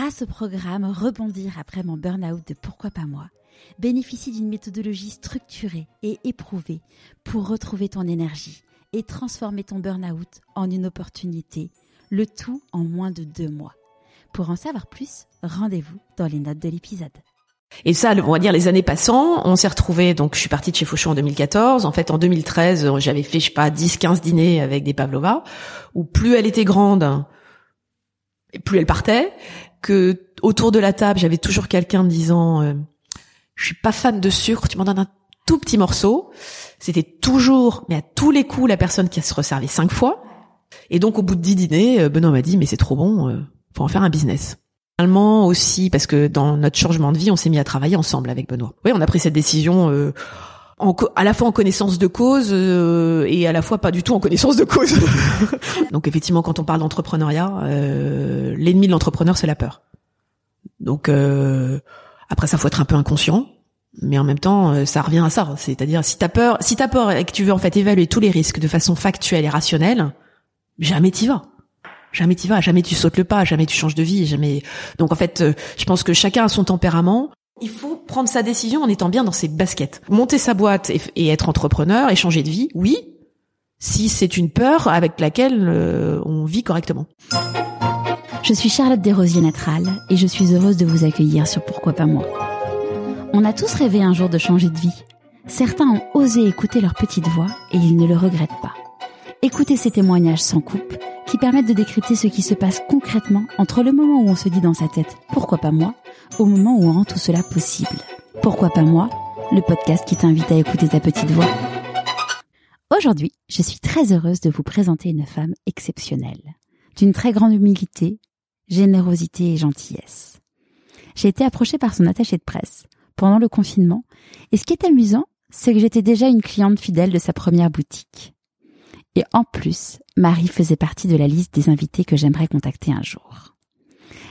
grâce au programme Rebondir après mon burn-out de Pourquoi pas moi, bénéficie d'une méthodologie structurée et éprouvée pour retrouver ton énergie et transformer ton burn-out en une opportunité, le tout en moins de deux mois. Pour en savoir plus, rendez-vous dans les notes de l'épisode. Et ça, on va dire les années passant, on s'est retrouvés, donc je suis partie de chez Fauchon en 2014. En fait, en 2013, j'avais fait, je sais pas, 10, 15 dîners avec des Pavlova, où plus elle était grande, plus elle partait, que autour de la table, j'avais toujours quelqu'un disant, euh, je suis pas fan de sucre, tu m'en donnes un tout petit morceau. C'était toujours, mais à tous les coups, la personne qui se resservait cinq fois. Et donc, au bout de dix dîners, euh, Benoît m'a dit, mais c'est trop bon, euh, faut en faire un business. Finalement aussi, parce que dans notre changement de vie, on s'est mis à travailler ensemble avec Benoît. Oui, on a pris cette décision euh, en, à la fois en connaissance de cause euh, et à la fois pas du tout en connaissance de cause. Donc effectivement, quand on parle d'entrepreneuriat, euh, l'ennemi de l'entrepreneur, c'est la peur. Donc après ça, faut être un peu inconscient, mais en même temps, ça revient à ça. C'est-à-dire, si t'as peur, si t'as peur et que tu veux en fait évaluer tous les risques de façon factuelle et rationnelle, jamais t'y vas jamais t'y vas, jamais tu sautes le pas, jamais tu changes de vie, jamais. Donc en fait, euh, je pense que chacun a son tempérament. Il faut prendre sa décision en étant bien dans ses baskets. Monter sa boîte et, être entrepreneur et changer de vie, oui, si c'est une peur avec laquelle euh, on vit correctement. Je suis Charlotte Desrosiers Natral et je suis heureuse de vous accueillir sur Pourquoi pas moi. On a tous rêvé un jour de changer de vie. Certains ont osé écouter leur petite voix et ils ne le regrettent pas. Écoutez ces témoignages sans coupe qui permettent de décrypter ce qui se passe concrètement entre le moment où on se dit dans sa tête pourquoi pas moi au moment où on rend tout cela possible. Pourquoi pas moi Le podcast qui t'invite à écouter ta petite voix. Aujourd'hui, je suis très heureuse de vous présenter une femme exceptionnelle, d'une très grande humilité, générosité et gentillesse. J'ai été approchée par son attaché de presse pendant le confinement et ce qui est amusant, c'est que j'étais déjà une cliente fidèle de sa première boutique. Et en plus, Marie faisait partie de la liste des invités que j'aimerais contacter un jour.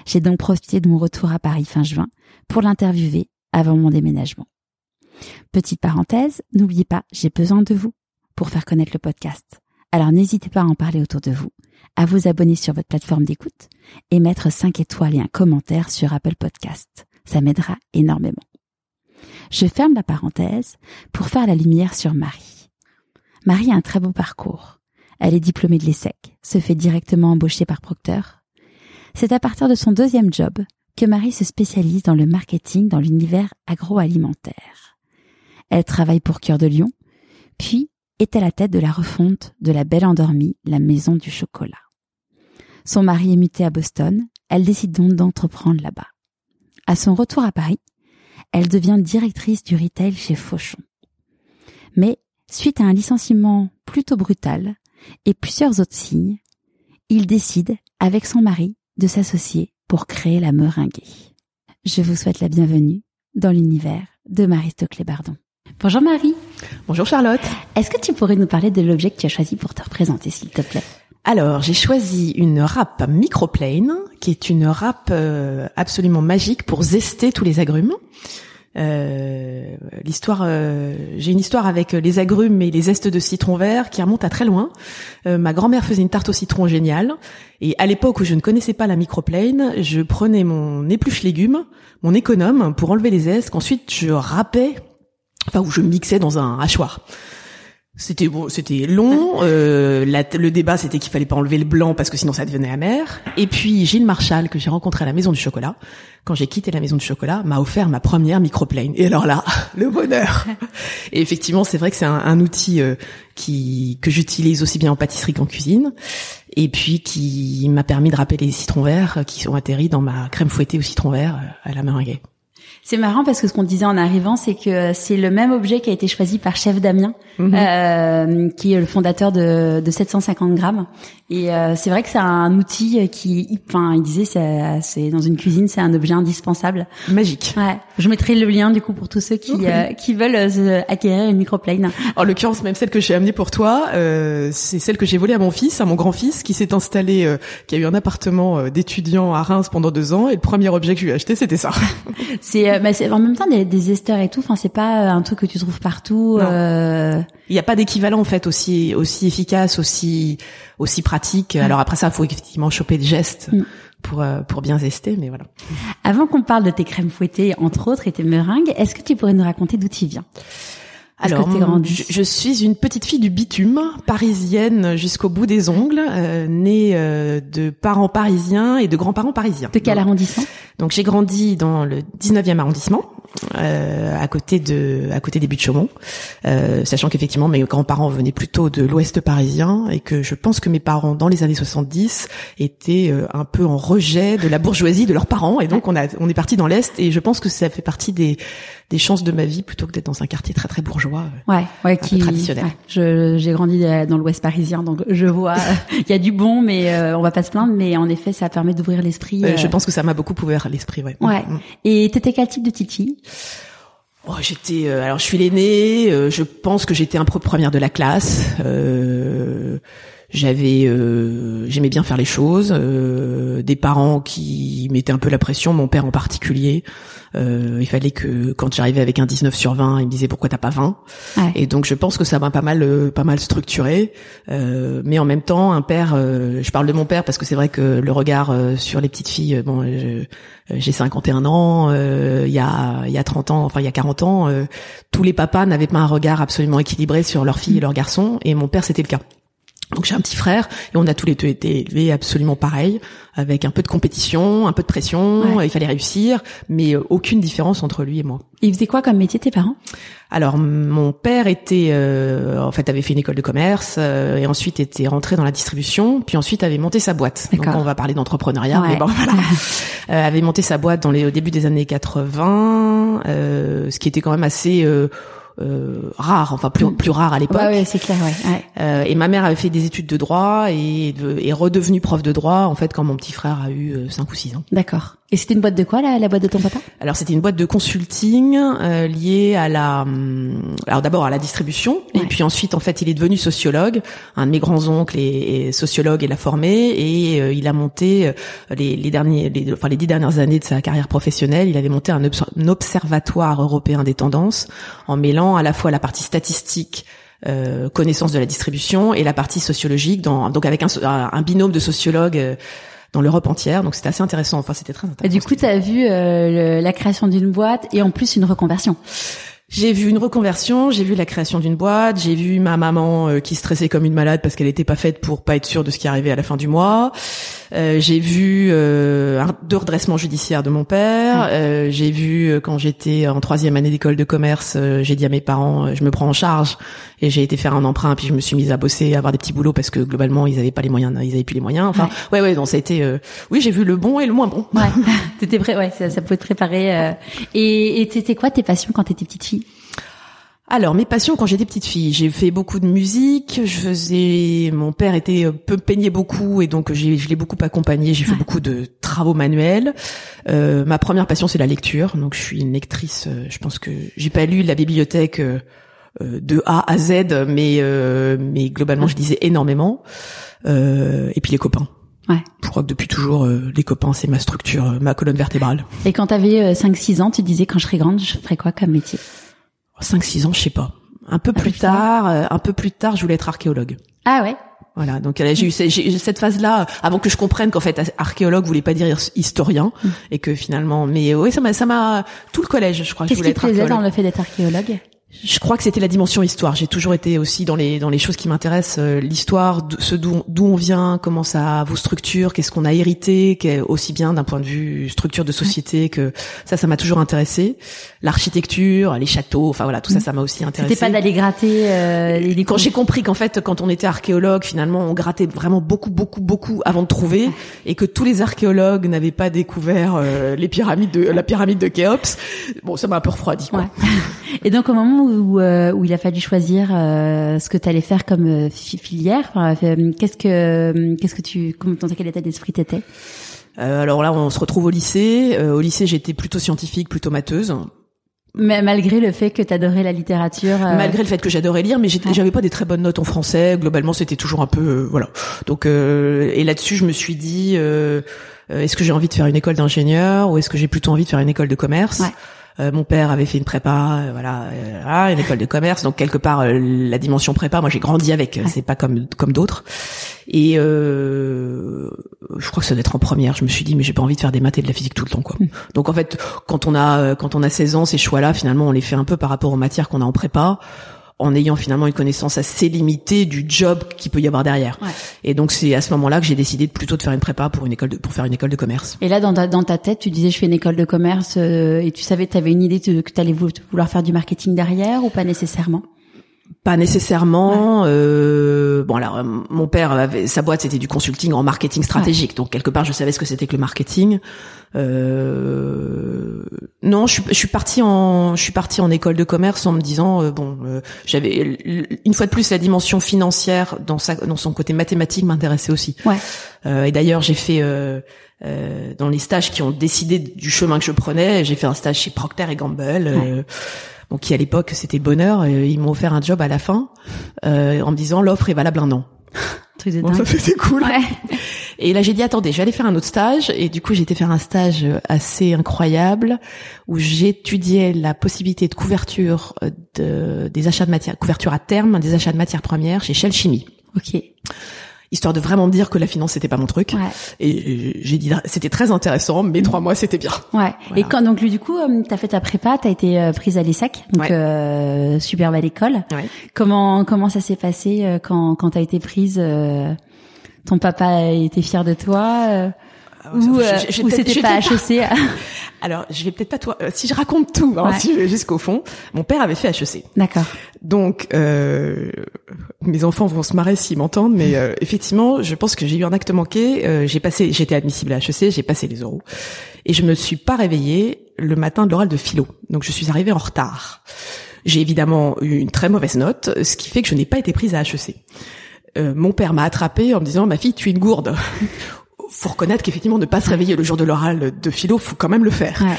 J'ai donc profité de mon retour à Paris fin juin pour l'interviewer avant mon déménagement. Petite parenthèse, n'oubliez pas, j'ai besoin de vous pour faire connaître le podcast. Alors n'hésitez pas à en parler autour de vous, à vous abonner sur votre plateforme d'écoute et mettre 5 étoiles et un commentaire sur Apple Podcast. Ça m'aidera énormément. Je ferme la parenthèse pour faire la lumière sur Marie. Marie a un très beau parcours. Elle est diplômée de l'ESSEC, se fait directement embaucher par Procter. C'est à partir de son deuxième job que Marie se spécialise dans le marketing dans l'univers agroalimentaire. Elle travaille pour Cœur de Lion, puis est à la tête de la refonte de la Belle Endormie, la maison du chocolat. Son mari est muté à Boston, elle décide donc d'entreprendre là-bas. À son retour à Paris, elle devient directrice du retail chez Fauchon. Mais Suite à un licenciement plutôt brutal et plusieurs autres signes, il décide, avec son mari, de s'associer pour créer la meringuée. Je vous souhaite la bienvenue dans l'univers de Marie Stoclet-Bardon. Bonjour Marie. Bonjour Charlotte. Est-ce que tu pourrais nous parler de l'objet que tu as choisi pour te représenter, s'il te plaît? Alors, j'ai choisi une râpe microplane, qui est une râpe euh, absolument magique pour zester tous les agrumes. Euh, l'histoire, euh, j'ai une histoire avec les agrumes et les zestes de citron vert qui remonte à très loin. Euh, ma grand-mère faisait une tarte au citron géniale, et à l'époque où je ne connaissais pas la microplane, je prenais mon épluche légumes, mon économe pour enlever les zestes, qu'ensuite je râpais, enfin où je mixais dans un hachoir. C'était bon, c'était long. Euh, le débat, c'était qu'il fallait pas enlever le blanc parce que sinon ça devenait amer. Et puis Gilles Marchal, que j'ai rencontré à la Maison du Chocolat, quand j'ai quitté la Maison du Chocolat, m'a offert ma première microplane. Et alors là, le bonheur. Et effectivement, c'est vrai que c'est un, outil euh, qui que j'utilise aussi bien en pâtisserie qu'en cuisine, et puis qui m'a permis de râper les citrons verts qui sont atterris dans ma crème fouettée au citron vert euh, à la meringue. C'est marrant parce que ce qu'on disait en arrivant, c'est que c'est le même objet qui a été choisi par Chef Damien, mhm. euh, qui est le fondateur de, de 750 grammes. Et euh, c'est vrai que c'est un outil qui, enfin, il disait, c'est, c'est dans une cuisine, c'est un objet indispensable. Magique. Ouais. Je mettrai le lien du coup pour tous ceux qui euh, qui veulent euh, acquérir une microplane. En l'occurrence, même celle que j'ai amenée pour toi, euh, c'est celle que j'ai volée à mon fils, à mon grand-fils, qui s'est installé, qui a eu un appartement d'étudiant à Reims pendant deux ans, et le premier objet que je lui ai acheté, c'était ça. c'est, bah, c'est en même temps des, des esters et tout. Enfin, c'est pas un truc que tu trouves partout. Il n'y a pas d'équivalent en fait aussi aussi efficace, aussi aussi pratique. Alors après ça, faut effectivement choper des gestes. Mm. pour pour bien zester, mais voilà. Avant qu'on parle de tes crèmes fouettées, entre autres, et tes meringues, est-ce que tu pourrais nous raconter d'où tu viens? Alors, je, je, suis une petite fille du bitume, parisienne jusqu'au bout des ongles, euh, née euh, de parents parisiens et de grands-parents parisiens. De quel arrondissement? Donc j'ai grandi dans le 19e arrondissement, euh, à côté de à côté des buts de Chaumont, euh, sachant qu'effectivement mes grands-parents venaient plutôt de l'ouest parisien et que je pense que mes parents dans les années 70 étaient euh, un peu en rejet de la bourgeoisie de leurs parents. Et donc on a on est parti dans l'est et je pense que ça fait partie des des chances de ma vie plutôt que d'être dans un quartier très très bourgeois ouais ouais qui traditionnel je j'ai grandi dans l'ouest parisien donc je vois il y a du bon mais on va pas se plaindre mais en effet ça permet d'ouvrir l'esprit je pense que ça m'a beaucoup ouvert l'esprit ouais ouais mm. et t'étais quel type de titi? Oh, j'étais euh, alors je suis l'aînée, euh, je pense que j'étais un peu première de la classe. Euh, j'avais j'aimais bien faire les choses, des parents qui mettaient un peu la pression, mon père en particulier. Euh, il fallait que quand j'arrivais avec un 19 sur 20, il me disait pourquoi t'as pas 20 Et donc je pense que ça m'a pas mal euh, pas mal structuré. Euh, mais en même temps, un père, je parle de mon père parce que c'est vrai que le regard sur les petites filles, bon, j'ai 51 ans, il y a il y a 30 ans, enfin il y a 40 ans, tous les papas n'avaient pas un regard absolument équilibré sur leurs filles et leurs garçons, et mon père c'était le cas. Donc j'ai un petit frère et on a tous les deux été élevés absolument pareil, avec un peu de compétition, un peu de pression, il fallait réussir, mais euh, aucune différence entre lui et moi. Il faisait quoi comme métier tes parents? Alors mon père était, euh, en fait, avait fait une école de commerce euh, et ensuite était rentré dans la distribution, puis ensuite avait monté sa boîte. Donc on va parler d'entrepreneuriat, mais bon voilà, avait monté sa boîte dans les au début des années 80, ce qui était quand même assez euh, rare, enfin plus plus rare à l'époque. Ouais, c'est clair. Ouais. Euh, et ma mère avait fait des études de droit et est redevenue prof de droit en fait quand mon petit frère a eu 5 euh, ou 6 ans. D'accord. Et c'était une boîte de quoi la, la boîte de ton papa? Alors c'était une boîte de consulting euh, liée à la, hum, alors d'abord à la distribution. Et puis ensuite en fait il est devenu sociologue. Un de mes grands oncles est, sociologue et l'a formé. Et euh, il a monté euh, les, les derniers, les, enfin les dix dernières années de sa carrière professionnelle, il avait monté un, observatoire européen des tendances en mêlant à la fois la partie statistique euh, connaissance de la distribution et la partie sociologique, dans, donc avec un, un binôme de sociologues dans l'Europe entière. Donc c'était assez intéressant. Enfin, c'était très intéressant. Et du coup, tu as vu euh, la création d'une boîte et en plus une reconversion. J'ai vu une reconversion, j'ai vu la création d'une boîte, j'ai vu ma maman euh, qui stressait comme une malade parce qu'elle n'était pas faite pour pas être sûre de ce qui arrivait à la fin du mois. Euh, j'ai vu euh, deux redressements judiciaires de mon père. Euh, j'ai vu euh, quand j'étais en troisième année d'école de commerce, j'ai dit à mes parents, je me prends en charge et j'ai été faire un emprunt puis je me suis mise à bosser, à avoir des petits boulots parce que globalement ils avaient pas les moyens, ils avaient plus les moyens. Enfin, ouais, ouais, donc ça a été, oui, j'ai vu le bon et le moins bon. Ouais, t'étais prêt, ouais, ça, ça pouvait te préparer. Et, et c'était quoi tes passions quand t'étais petite fille? Alors mes passions quand j'étais petite fille, j'ai fait beaucoup de musique, je faisais mon père était euh, peu peignait beaucoup et donc je l'ai beaucoup accompagné, j'ai fait beaucoup de travaux manuels. Euh, ma première passion c'est la lecture, donc je suis une lectrice, euh, je pense que j'ai pas lu la bibliothèque euh, de A à Z mais mais globalement je lisais énormément. et puis les copains. Ouais. Je crois que depuis toujours, les copains, c'est ma structure, ma colonne vertébrale. Et quand tu avais 5-6 ans, tu disais, quand je serai grande, je ferai quoi comme métier? 5-6 ans, je sais pas. Un peu plus tard, euh, un peu plus tard, je voulais être archéologue. Ah ouais? Voilà, donc j'ai eu cette phase-là avant que je comprenne qu'en fait archéologue voulait pas dire historien mm. et que finalement, mais oui, ça m'a, ça m'a tout le collège, je crois. Qu'est-ce qui te plaisait dans le fait d'être archéologue? Je crois que c'était la dimension histoire. J'ai toujours été aussi dans les dans les choses qui m'intéressent, euh, l'histoire, ce d'où on vient, comment ça vous structure, qu'est-ce qu'on a hérité, qu'est aussi bien d'un point de vue structure de société que ça, ça m'a toujours intéressé. L'architecture, les châteaux, enfin voilà, tout ça, mm. ça m'a aussi intéressé. C'était pas d'aller gratter euh, les Quand j'ai compris qu'en fait, quand on était archéologue, finalement, on grattait vraiment beaucoup, beaucoup, beaucoup avant de trouver, et que tous les archéologues n'avaient pas découvert euh, les pyramides de la pyramide de Khéops. Bon, ça m'a un peu refroidi. Quoi. Ouais. et donc au moment où, euh, où il a fallu choisir euh, ce que tu allais faire comme euh, filière Qu'est-ce que qu'est-ce que tu comment dans quel état d'esprit t'étais? Alors là, on se retrouve au lycée. au lycée, j'étais plutôt scientifique, plutôt matheuse. Mais malgré le fait que tu adorais la littérature, malgré le fait que j'adorais lire, mais j'avais pas des très bonnes notes en français. Globalement, c'était toujours un peu voilà. Donc et là-dessus, je me suis dit, est-ce que j'ai envie de faire une école d'ingénieur ou est-ce que j'ai plutôt envie de faire une école de commerce? Ouais. Euh, mon père avait fait une prépa, euh, voilà, euh, une école de commerce. Donc quelque part, la dimension prépa, moi j'ai grandi avec. C'est pas comme comme d'autres. Et je crois que ça doit être en première. Je me suis dit, mais j'ai pas envie de faire des maths et de la physique tout le temps, quoi. Mm. Donc en fait, quand on a quand on a 16 ans, ces choix-là, finalement, on les fait un peu par rapport aux matières qu'on a en prépa en ayant finalement une connaissance assez limitée du job qu'il peut y avoir derrière. Et donc c'est à ce moment-là que j'ai décidé de plutôt de faire une prépa pour une école de, pour faire une école de commerce. Et là dans ta dans ta tête, tu disais je fais une école de commerce euh, et tu savais tu avais une idée de, que tu allais vouloir faire du marketing derrière ou pas nécessairement? Pas nécessairement. Euh, bon alors mon père avait sa boîte c'était du consulting en marketing stratégique donc quelque part je savais ce que c'était que le marketing. Euh, non, je, je suis partie en je suis partie en école de commerce en me disant euh, bon euh, j'avais une fois de plus la dimension financière dans sa dans son côté mathématique m'intéressait aussi. Ouais. Euh, et d'ailleurs j'ai fait dans les stages qui ont décidé du chemin que je prenais, j'ai fait un stage chez Procter et Gamble. Donc qui à l'époque c'était bonheur, ils m'ont offert un job à la fin en me disant l'offre est valable un an. Bon, ça c'était cool. Ouais. Et là, j'ai dit attendez, je vais aller faire un autre stage. Et du coup, j'ai été faire un stage assez incroyable où j'étudiais la possibilité de couverture de, des achats de matières, couverture à terme des achats de matières premières chez Shell Chimie. Ok histoire de vraiment me dire que la finance c'était pas mon truc. Ouais. Et j'ai dit c'était très intéressant, mais trois mois c'était bien. Ouais. Et quand donc du coup euh, t'as fait ta prépa, t'as été euh, prise à l'ESSEC, donc euh, super belle école. Comment comment ça s'est passé euh, quand quand t'as été prise Ton papa était fier de toi ah ou, ou c'était pas HEC Alors, je vais peut-être pas toi. si je raconte tout, hein, jusqu'au fond, mon père avait fait HEC. D'accord. Donc, euh, mes enfants vont se marrer s'ils m'entendent, mais euh, effectivement, je pense que j'ai eu un acte manqué. Euh, j'ai passé, j'étais admissible à HEC, j'ai passé les euros, et je me suis pas réveillée le matin de l'oral de philo. Donc, je suis arrivée en retard. J'ai évidemment eu une très mauvaise note, ce qui fait que je n'ai pas été prise à HEC. Euh, mon père m'a attrapée en me disant "Ma fille, tu es une gourde." Faut reconnaître qu'effectivement, ne pas se réveiller le jour de l'oral de philo, faut quand même le faire. Ouais.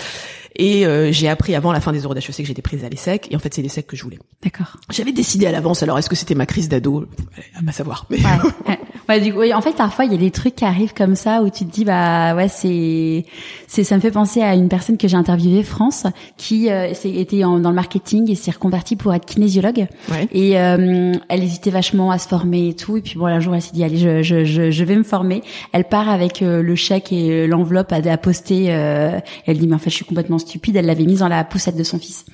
Et euh, j'ai appris avant la fin des euros d'HEC que j'étais prise à l'ESSEC. Et en fait, c'est l'ESSEC que je voulais. D'accord. J'avais décidé à l'avance. Alors, est-ce que c'était ma crise d'ado? À pas savoir. Mais... Ouais. ouais. Du coup, en fait, parfois, il y a des trucs qui arrivent comme ça où tu te dis, bah ouais, c'est, c'est, ça me fait penser à une personne que j'ai interviewée, France, qui euh, était en, dans le marketing et s'est reconvertie pour être kinésiologue. Ouais. Et euh, elle hésitait vachement à se former et tout. Et puis bon, un jour, elle s'est dit, allez, je, je, je, je, vais me former. Elle part avec euh, le chèque et l'enveloppe à, à poster. elle dit, mais en fait, je suis complètement stupide. Elle l'avait mise dans la poussette de son fils.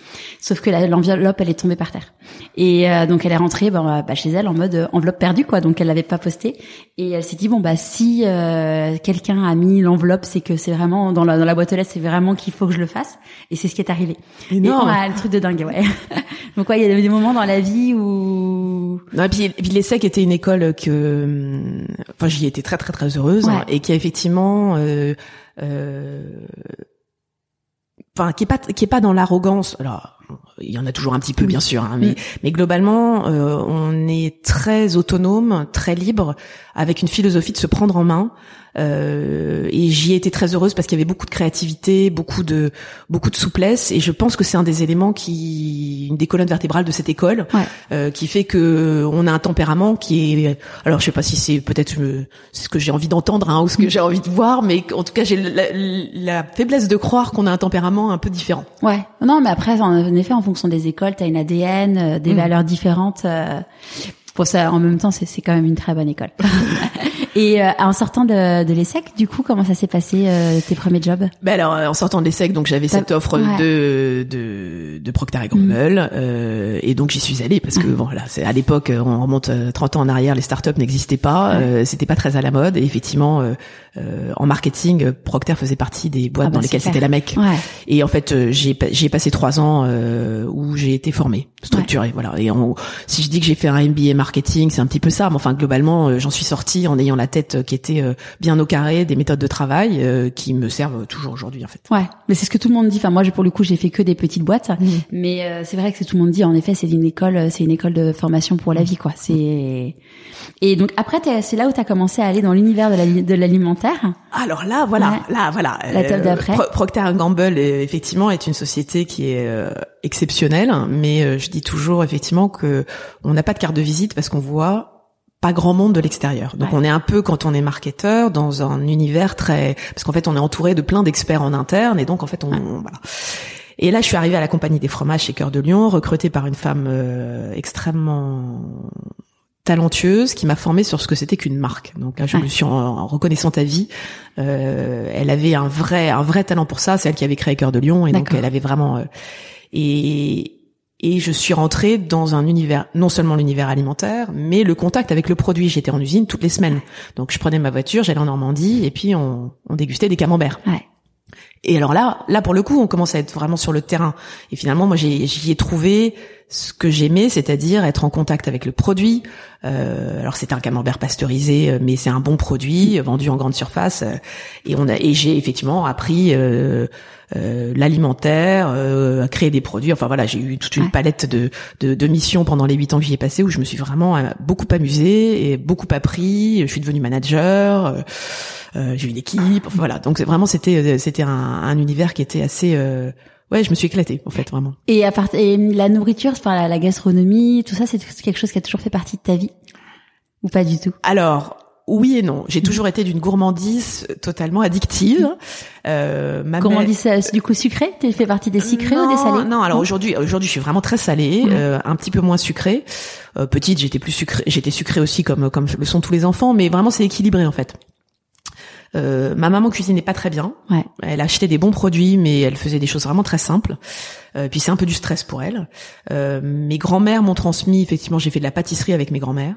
Sauf que l'enveloppe, elle est tombée par terre. Et euh, donc elle est rentrée bah, bah, chez elle en mode euh, enveloppe perdue quoi. Donc elle l'avait pas posté. Et elle s'est dit bon bah si euh, quelqu'un a mis l'enveloppe, c'est que c'est vraiment dans la, dans la boîte aux lettres, c'est vraiment qu'il faut que je le fasse. Et c'est ce qui est arrivé. Énorme. Et, le truc de dingue, ouais. donc ouais, il y a des moments dans la vie où. Non, et puis, puis l'ESSEC était une école que, enfin j'y étais très très très heureuse hein, et qui a effectivement. Euh, enfin qui est pas qui est pas dans l'arrogance alors il y en a toujours un petit peu bien sûr hein, mais mais globalement euh, on est très autonome très libre avec une philosophie de se prendre en main et j'y ai été très heureuse parce qu'il y avait beaucoup de créativité, beaucoup de beaucoup de souplesse, et je pense que c'est un des éléments qui, une des colonnes vertébrales de cette école, euh, qui fait que on a un tempérament qui est, alors je sais pas si c'est peut-être ce que j'ai envie d'entendre hein, ou ce que j'ai envie de voir, mais en tout cas j'ai la, faiblesse de croire qu'on a un tempérament un peu différent. Ouais, non, mais après en effet en fonction des écoles, t'as une ADN, euh, des mm. valeurs différentes. Euh, pour ça, en même temps, c'est quand même une très bonne école. Et euh, en sortant de, de l'ESSEC, du coup, comment ça s'est passé euh, tes premiers jobs Ben alors, euh, en sortant de l'ESSEC, donc j'avais cette offre de, de de Procter et Gamble, mm. euh, et donc j'y suis allée parce que bon, là, c'est à l'époque, on remonte 30 ans en arrière, les startups n'existaient pas, c'était pas très à la mode, et effectivement, en marketing, Procter faisait partie des boîtes ah dans bah, lesquelles c'était la mec. Et en fait, j'ai j'ai passé trois ans où j'ai été formée, structurée, voilà. Et si je dis que j'ai fait un MBA marketing, c'est un petit peu ça, mais enfin globalement, j'en suis sortie en ayant la tête qui était euh, bien au carré, des méthodes de travail euh, qui me servent toujours aujourd'hui en fait. Ouais, mais c'est ce que tout le monde dit. Enfin moi, pour le coup, j'ai fait que des petites boîtes, mmh. mais euh, c'est vrai que tout le monde dit. En effet, c'est une école, c'est une école de formation pour la vie, quoi. C'est et donc après, c'est là où tu as commencé à aller dans l'univers de l'alimentaire. Alors là, voilà, là, voilà. La table d'après. Procter Gamble, effectivement, est une société qui est exceptionnelle, mais je dis toujours effectivement que on n'a pas de carte de visite parce qu'on voit pas grand monde de l'extérieur. Donc on est un peu quand on est marketeur dans un univers très parce qu'en fait on est entouré de plein d'experts en interne et donc en fait on voilà. Et là, je suis arrivée à la compagnie des fromages chez Cœur de Lion, recrutée par une femme euh, extrêmement talentueuse qui m'a formée sur ce que c'était qu'une marque. Donc là, je me suis en, reconnaissant ta vie, euh, elle avait un vrai un vrai talent pour ça. C'est elle qui avait créé Cœur de Lion et donc elle avait vraiment euh, et et je suis rentrée dans un univers, non seulement l'univers alimentaire, mais le contact avec le produit. J'étais en usine toutes les semaines. Donc je prenais ma voiture, j'allais en Normandie et puis on, on dégustait des camemberts. Ouais. Et alors là, là pour le coup, on commence à être vraiment sur le terrain. Et finalement, moi, j'y ai trouvé ce que j'aimais, c'est-à-dire être en contact avec le produit. Euh, alors c'est un camembert pasteurisé, euh, mais c'est un bon produit vendu en grande surface. Euh, et on a, et j'ai effectivement appris euh, euh, l'alimentaire, euh, à créer des produits. Enfin voilà, j'ai eu toute une palette de, de, de, missions pendant les huit ans que j'y ai passé où je me suis vraiment beaucoup amusée et beaucoup appris. Je suis devenue manager. Euh, j'ai eu une équipe. Enfin, voilà, donc vraiment c'était euh, c'était un, un, univers qui était assez euh, ouais, je me suis éclatée en fait vraiment. Et à part et la nourriture, enfin la, gastronomie, tout ça, c'est quelque chose qui a toujours fait partie de ta vie? Ou pas du tout? Alors oui et non. J'ai toujours été d'une gourmandise totalement addictive. Euh, ma gourmandise du coup sucrée Tu fais partie des sucrés ou des salés? Non, alors aujourd'hui, aujourd'hui, je suis vraiment très salée, euh, un petit peu moins sucrée. Euh, petite, j'étais plus sucrée, j'étais sucrée aussi comme comme le sont tous les enfants, mais vraiment c'est équilibré en fait. Euh, ma maman cuisinait pas très bien. Ouais. Elle achetait des bons produits, mais elle faisait des choses vraiment très simples. Euh, puis c'est un peu du stress pour elle. Euh, mes grands-mères m'ont transmis, effectivement, j'ai fait de la pâtisserie avec mes grands-mères.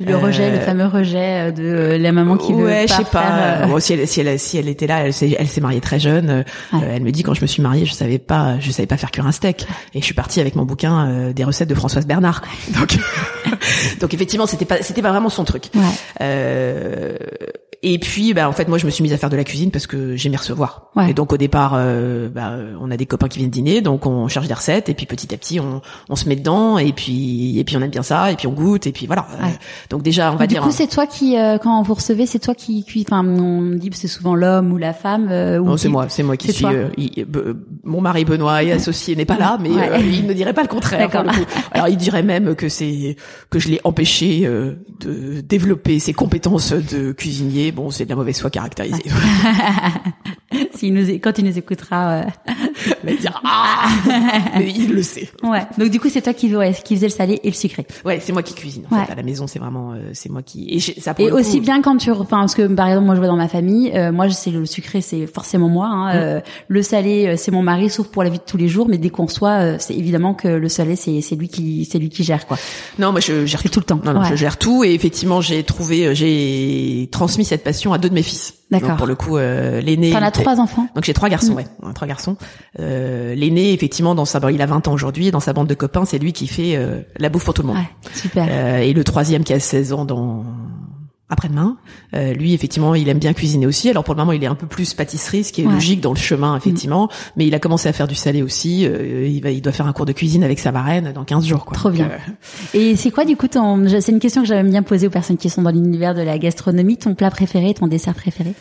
Le rejet, le euh, fameux rejet de la maman qui veut ouais, pas je sais pas. Bon, si elle, si elle, si elle était là, elle s'est, elle s'est mariée très jeune. elle me dit quand je me suis mariée, je savais pas, je savais pas faire cuire un steak. Et je suis partie avec mon bouquin des recettes de Françoise Bernard. Donc, donc effectivement, c'était pas, c'était pas vraiment son truc. Euh, et puis, bah, en fait, moi, je me suis mise à faire de la cuisine parce que j'aimais recevoir. Et donc, au départ, euh, bah, on a des copains qui viennent dîner, donc on cherche des recettes, et puis petit à petit, on, on se met dedans, et puis, et puis on aime bien ça, et puis on goûte, et puis voilà. donc déjà, on va dire. Du coup, c'est toi qui, euh, quand vous recevez, c'est toi qui cuit. Enfin, on dit que c'est souvent l'homme ou la femme. Euh, non, c'est moi, c'est moi qui suis. Mon mari Benoît est associé, n'est pas là, mais il ne dirait pas le contraire. Alors, il dirait même que c'est que je l'ai empêché de développer ses compétences de cuisinier bon, c'est de la mauvaise foi caractérisée. S'il nous, quand il nous écoutera, euh... il ah, mais il le sait. Ouais. Donc du coup, c'est toi qui, ouais, qui faisait le salé et le sucré. Ouais, c'est moi qui cuisine. En fait, à la maison, c'est vraiment, euh, c'est moi qui. Et, ça et aussi bien quand tu, enfin, parce que par exemple, moi, je vois dans ma famille, euh, moi, c'est le sucré, c'est forcément moi. Hein, mm. euh, le salé, c'est mon mari, sauf pour la vie de tous les jours. Mais dès qu'on soit, c'est évidemment que le salé, c'est c'est lui qui, c'est lui qui gère quoi. Non, moi, je gère tout, tout le temps. Non, non, je gère tout. Et effectivement, j'ai trouvé, j'ai transmis cette passion à deux de mes fils. D'accord. Pour le coup, euh, l'aîné. T'en as trois enfants? Donc j'ai trois garçons, mm. ouais, trois garçons. Euh, l'aîné, effectivement, dans sa, il a 20 ans aujourd'hui, et dans sa bande de copains, c'est lui qui fait euh, la bouffe pour tout le monde. Ouais, super. Euh, et le troisième qui a 16 ans dans après-demain. Euh, lui, effectivement, il aime bien cuisiner aussi. Alors pour le moment, il est un peu plus pâtisserie, ce qui est logique dans le chemin, effectivement. Mm. Mais il a commencé à faire du salé aussi. Euh, il va, il doit faire un cours de cuisine avec sa marraine dans 15 jours. Quoi. Trop bien. Euh, Et c'est quoi, du coup, ton... c'est une question que j'aime bien poser aux personnes qui sont dans l'univers de la gastronomie. Ton plat préféré, ton dessert préféré?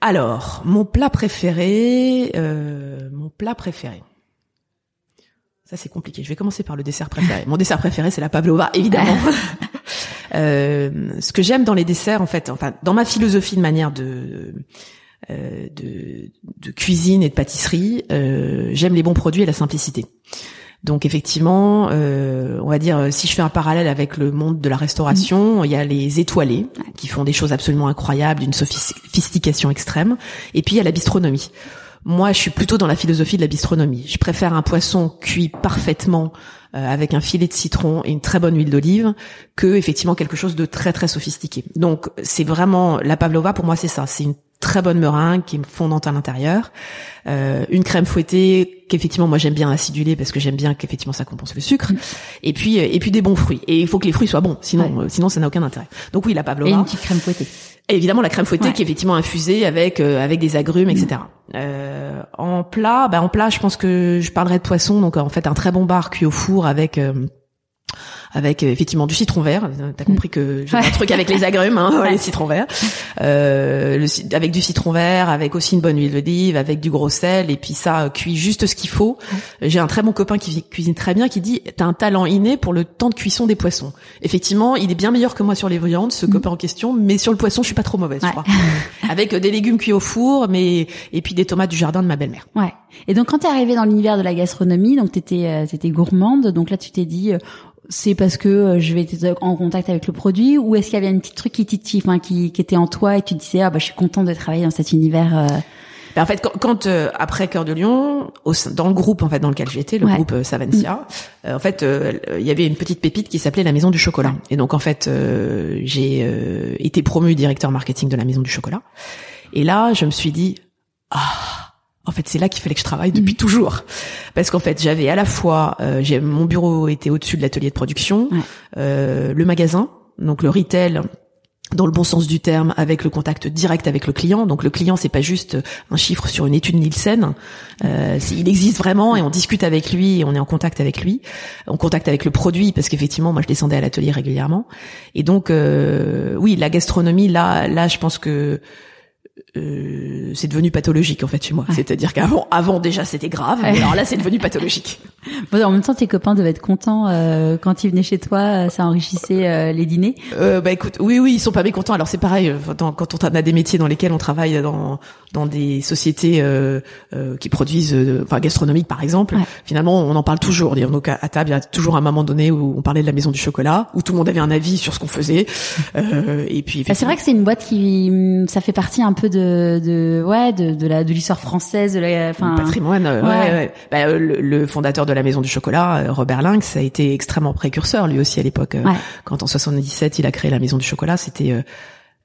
Alors, mon plat préféré, euh, mon plat préféré. Ça c'est compliqué. Je vais commencer par le dessert préféré. Mon dessert préféré c'est la pavlova, évidemment. Euh, ce que j'aime dans les desserts, en fait, enfin, dans ma philosophie de manière de euh, de, de, cuisine et de pâtisserie, euh, j'aime les bons produits et la simplicité. Donc effectivement, euh, on va dire si je fais un parallèle avec le monde de la restauration, il y a les étoilés qui font des choses absolument incroyables, d'une sophistication extrême, et puis il y a la bistronomie. Moi, je suis plutôt dans la philosophie de la bistronomie. Je préfère un poisson cuit parfaitement avec un filet de citron et une très bonne huile d'olive que effectivement quelque chose de très très sophistiqué. Donc c'est vraiment la pavlova pour moi c'est ça, c'est une très bonne meringue qui est fondante à l'intérieur, euh, une crème fouettée qu'effectivement moi j'aime bien aciduler parce que j'aime bien qu'effectivement ça compense le sucre, et puis euh, et puis des bons fruits. Et il faut que les fruits soient bons, sinon euh, sinon ça n'a aucun intérêt. Donc oui la pavlova. Et une petite crème fouettée. Et évidemment la crème fouettée qui est effectivement infusée avec avec des agrumes etc. Euh, en plat, bah en plat, je pense que je parlerai de poisson. Donc en fait, un très bon bar cuit au four avec euh, avec euh, effectivement du citron vert. T'as compris que j'ai un truc avec les agrumes, hein, les citrons verts. Euh, le, avec du citron vert, avec aussi une bonne huile d'olive, avec du gros sel, et puis ça euh, cuit juste ce qu'il faut. J'ai un très bon copain qui cuisine très bien, qui dit t'as un talent inné pour le temps de cuisson des poissons. Effectivement, il est bien meilleur que moi sur les viandes, ce mm. copain en question, mais sur le poisson, je suis pas trop mauvaise, je crois. avec des légumes cuits au four, mais et puis des tomates du jardin de ma belle-mère. Ouais. Et donc quand t'es arrivée dans l'univers de la gastronomie, donc t'étais euh, t'étais gourmande, donc là tu t'es dit c'est parce que euh, je vais être en contact avec le produit ou est-ce qu'il y avait un petit truc qui titille, enfin qui, qui était en toi et tu disais ah bah je suis contente de travailler dans cet univers. Euh... Ben, en fait, quand, quand euh, après Cœur de Lion, au, dans le groupe en fait dans lequel j'étais, le groupe euh, Savantia, mm. en fait, il y avait une petite pépite qui s'appelait la Maison du Chocolat. Et donc en fait, j'ai été promu directeur marketing de la Maison du Chocolat. Et là, je me suis dit ah en fait, c'est là qu'il fallait que je travaille depuis mhm. toujours, parce qu'en fait, j'avais à la fois, euh, j'ai mon bureau était au-dessus de l'atelier de production, euh, le magasin, donc le retail dans le bon sens du terme, avec le contact direct avec le client. Donc le client, c'est pas juste un chiffre sur une étude Nielsen. Euh, il existe vraiment et on discute avec lui et on est en contact avec lui, en contact avec le produit parce qu'effectivement, moi, je descendais à l'atelier régulièrement. Et donc, euh, oui, la gastronomie, là, là, je pense que euh, c'est devenu pathologique en fait chez moi. C'est-à-dire qu'avant, avant déjà c'était grave, mais alors là c'est devenu pathologique. Bon, en même temps, tes copains devaient être contents euh, quand ils venaient chez toi, euh, ça enrichissait les dîners. bah écoute, oui oui, ils sont pas mécontents. Alors c'est pareil quand on a des métiers dans lesquels on travaille dans dans des sociétés qui produisent, enfin gastronomiques par exemple. Finalement, on en parle toujours. Donc à, table, il y a toujours un moment donné où on parlait de la maison du chocolat, où tout le monde avait un avis sur ce qu'on faisait. et puis bah, c'est vrai que c'est une boîte qui, ça fait partie un peu de de, ouais de, de la de l'histoire française de la enfin patrimoine ouais, ouais. Bah, euh, le, fondateur de la maison du chocolat euh, Robert Lynx a été extrêmement précurseur lui aussi à l'époque euh, quand en 77 il a créé la maison du chocolat c'était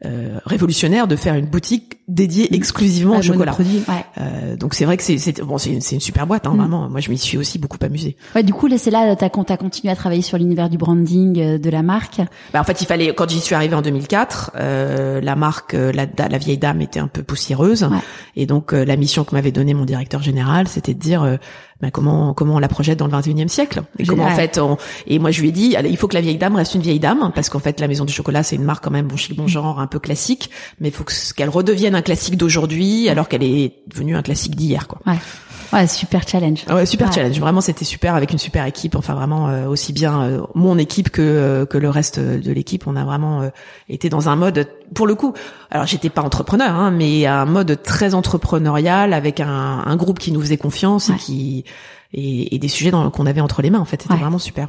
euh, révolutionnaire de faire une boutique dédiée mm. exclusivement au chocolat. Euh, donc c'est vrai que c'est bon c'est une, super boîte hein, mm. vraiment. Moi je m'y suis aussi beaucoup amusée. Ouais, du coup là c'est là t'as as continué à travailler sur l'univers du branding euh, de la marque. Bah, en fait il fallait quand j'y suis arrivée en 2004, euh, la marque la, la vieille dame était un peu poussiéreuse et donc la mission que m'avait donnée mon directeur général c'était de dire bah, comment comment on la projette dans le 21e siècle? Et comment en fait et moi je lui ai dit il faut que la vieille dame reste une vieille dame parce qu'en fait la maison du chocolat c'est une marque quand même bon chic bon genre un peu classique mais il faut qu'elle redevienne un classique d'aujourd'hui alors qu'elle est devenue un classique d'hier quoi. Ouais. Ouais, super challenge. Ouais, super challenge. Vraiment, c'était super avec une super équipe. Enfin, vraiment euh, aussi bien euh, mon équipe que euh, que le reste de l'équipe. On a vraiment été dans un mode, pour le coup. Alors, j'étais pas entrepreneur, hein, mais un mode très entrepreneurial avec un, un groupe qui nous faisait confiance et qui et, et des sujets qu'on avait entre les mains. En fait, c'était vraiment super.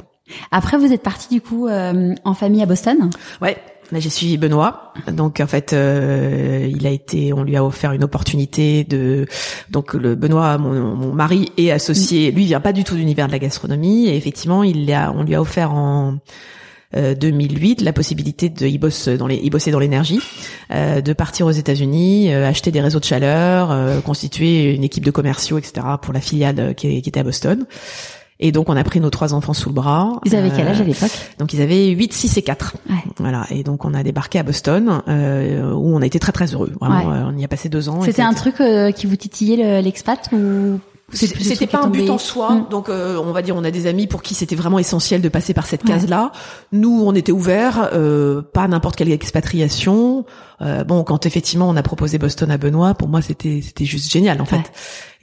Après, vous êtes parti du coup en famille à Boston? Ouais. J'ai suivi Benoît. Donc, en fait, euh, il a été, on lui a offert une opportunité de. Donc, le Benoît, mon, mon mari, est associé. Lui, il vient pas du tout d'univers de la gastronomie. Et effectivement, il a, on lui a offert en 2008 euh, la possibilité de, il bosse dans les, il bossait dans l'énergie, euh, de partir aux États-Unis, euh, acheter des réseaux de chaleur, euh, constituer une équipe de commerciaux, etc. pour la filiale qui, qui était à Boston. Et donc on a pris nos trois enfants sous le bras. Ils avaient quel âge à euh, l'époque Donc ils avaient 8, 6 et 4. Ouais. Voilà. Et donc on a débarqué à Boston euh, où on a été très très heureux. Vraiment, euh, on y a passé deux ans. C'était un truc euh, qui vous titillait l'expat ou c'était pas un but en soi, mm. donc euh, on va dire on a des amis pour qui c'était vraiment essentiel de passer par cette case-là. Nous, on était ouverts, euh, pas n'importe quelle expatriation. Euh, bon, quand effectivement on a proposé Boston à Benoît, pour moi c'était c'était juste génial en fait.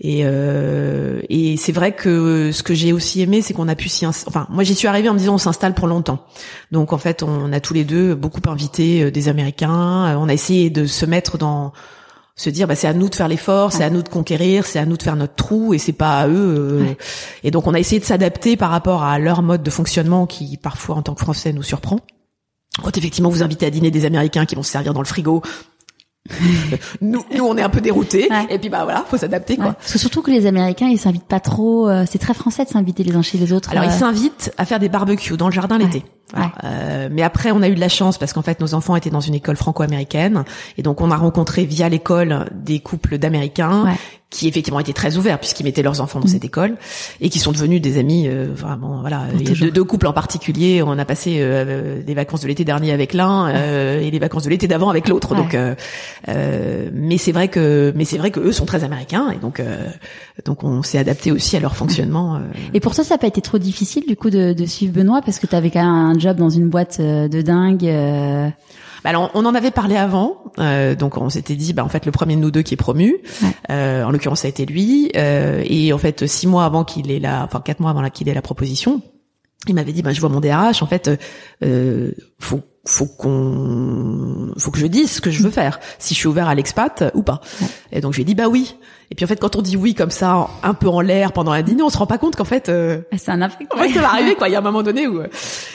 Et et c'est vrai que ce que j'ai aussi aimé, c'est qu'on a pu s'y, enfin moi j'y suis arrivée en me disant on s'installe pour longtemps. Donc en fait on a tous les deux beaucoup invité des Américains. On a essayé de se mettre dans se dire bah c'est à nous de faire l'effort, c'est à nous de conquérir, c'est à nous de faire notre trou et c'est pas à eux. Euh. Et donc on a essayé de s'adapter par rapport à leur mode de fonctionnement qui parfois en tant que Français nous surprend. Quand effectivement vous invitez à dîner des Américains qui vont se servir dans le frigo, nous, nous, on est un peu déroutés. Et puis bah voilà, faut s'adapter quoi. Parce que surtout que les Américains, ils s'invitent pas trop. Euh, c'est très français de s'inviter les uns chez les autres. Alors ils euh. s'invitent à faire des barbecues dans le jardin l'été. Euh, mais après, on a eu de la chance parce qu'en fait, nos enfants étaient dans une école franco-américaine et donc on a rencontré via l'école des couples d'Américains qui effectivement étaient très ouverts puisqu'ils mettaient leurs enfants dans mm. cette école et qui sont devenus des amis euh, vraiment voilà deux, deux, couples en particulier on a passé euh, les vacances de l'été dernier avec l'un euh, et les vacances de l'été d'avant avec l'autre donc euh, euh, mais c'est vrai que mais c'est vrai que eux sont très américains et donc donc on s'est adapté aussi à leur fonctionnement et pour toi ça n'a pas été trop difficile du coup de, de suivre Benoît parce que tu avais quand même un job dans une boîte de dingue alors, on en avait parlé avant, euh, donc on s'était dit, bah en fait, le premier de nous deux qui est promu, euh, en l'occurrence, ça a été lui, euh, et en fait, six mois avant qu'il ait la, enfin quatre mois avant qu'il ait la proposition, il m'avait dit, bah je vois mon DRH, en fait, euh, faut faut qu'on faut que je dise ce que je veux faire si je suis ouvert à l'expat ou pas. Et donc je lui ai dit bah oui. Et puis en fait quand on dit oui comme ça un peu en l'air pendant un dîner on se rend pas compte qu'en fait euh, c'est un impact ouais, ça va arriver quoi. Il y a un moment donné où euh,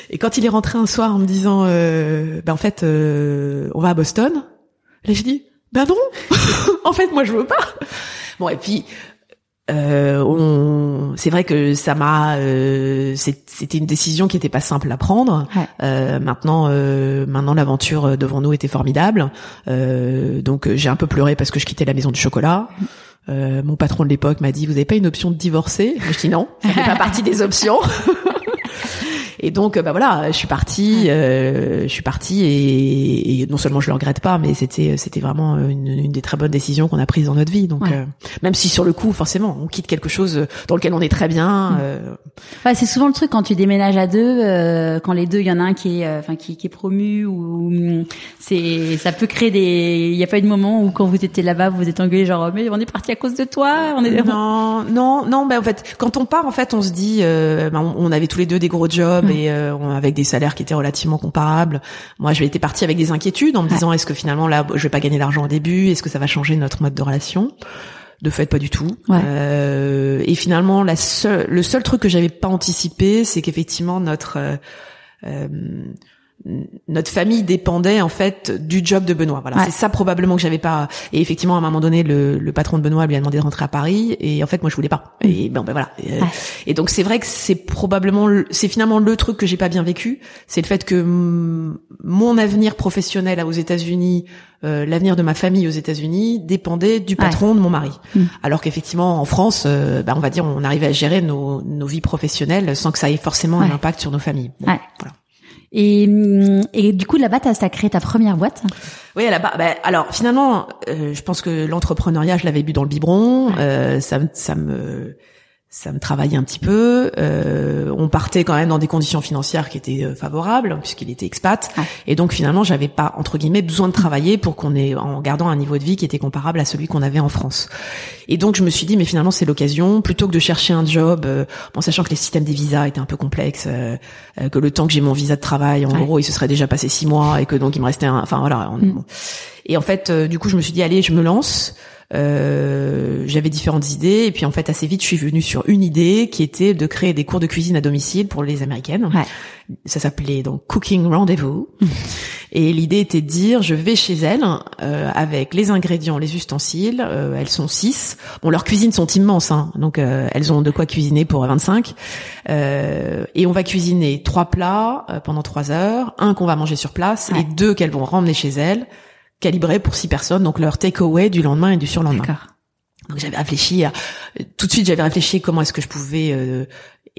et quand il est rentré un soir en me disant euh, bah en fait euh, on va à Boston là j'ai dit bah non. En fait moi je veux pas. Bon et puis euh, on... c'est vrai que ça m'a, euh, c'était une décision qui était pas simple à prendre. Euh, maintenant, euh, maintenant l'aventure devant nous était formidable. Euh, donc j'ai un peu pleuré parce que je quittais la maison du chocolat. mon patron de l'époque m'a dit vous avez pas une option de divorcer? Je dis non, ça fait pas partie des options. Et donc, bah voilà, je suis partie, euh, je suis partie et, et, non seulement je le regrette pas, mais c'était c'était vraiment une, une, des très bonnes décisions qu'on a prises dans notre vie. Donc, euh, même si sur le coup, forcément, on quitte quelque chose dans lequel on est très bien. Mm. Euh... Ouais, c'est souvent le truc quand tu déménages à deux, euh, quand les deux, il y en a un qui est, euh, enfin qui, qui, est promu ou c'est, ça peut créer des. Il y a pas eu de moment où quand vous étiez là-bas, vous vous êtes engueulé genre mais on est parti à cause de toi. On est non non non, ben en fait, quand on part, en fait, on se dit, ben, on avait tous les deux des gros jobs Et euh, avec des salaires qui étaient relativement comparables. Moi, je été partie avec des inquiétudes en me disant est-ce que finalement là, je vais pas gagner d'argent au début? Est-ce que ça va changer notre mode de relation? De fait, pas du tout. Euh, et finalement, la seule, le seul truc que j'avais pas anticipé, c'est qu'effectivement notre euh, euh notre famille dépendait en fait du job de Benoît. Voilà, c'est ça probablement que j'avais pas. Et effectivement, à un moment donné, le, le, patron de Benoît lui a demandé de rentrer à Paris, et en fait, moi, je voulais pas. Mm. Et bon, ben voilà. Et, donc, c'est vrai que c'est probablement, c'est finalement le truc que j'ai pas bien vécu, c'est le fait que mon avenir professionnel aux États-Unis, euh, l'avenir de ma famille aux États-Unis dépendait du patron de mon mari. Mm. Alors qu'effectivement, en France, euh, ben, on va dire, on arrivait à gérer nos, nos vies professionnelles sans que ça ait forcément un impact sur nos familles. voilà. Et, et du coup, là-bas, tu as, créé ta première boîte? Oui, là-bas. Bah, alors, finalement, euh, je pense que l'entrepreneuriat, je l'avais bu dans le biberon. Euh, ça, ça me ça me travaillait un petit peu. Euh, on partait quand même dans des conditions financières qui étaient euh, favorables puisqu'il était expat, et donc finalement j'avais pas entre guillemets besoin de travailler pour qu'on ait en gardant un niveau de vie qui était comparable à celui qu'on avait en France. Et donc je me suis dit mais finalement c'est l'occasion plutôt que de chercher un job, euh, en sachant que les systèmes des visas étaient un peu complexes, euh, que le temps que j'ai mon visa de travail en gros il se serait déjà passé six mois et que donc il me restait un, enfin voilà. Mm. Et en fait du coup je me suis dit allez je me lance. Euh, j'avais différentes idées et puis en fait assez vite je suis venue sur une idée qui était de créer des cours de cuisine à domicile pour les américaines. Ouais. Ça s'appelait donc Cooking Rendezvous. et l'idée était de dire je vais chez elles euh, avec les ingrédients, les ustensiles. Euh, elles sont six. Bon leurs cuisines sont immenses, hein, donc euh, elles ont de quoi cuisiner pour 25. et on va cuisiner trois plats pendant trois heures, un qu'on va manger sur place et deux qu'elles vont ramener chez elles calibré pour six personnes, donc leur take-away du lendemain et du surlendemain. Donc j'avais réfléchi à, tout de suite j'avais réfléchi comment est-ce que je pouvais euh,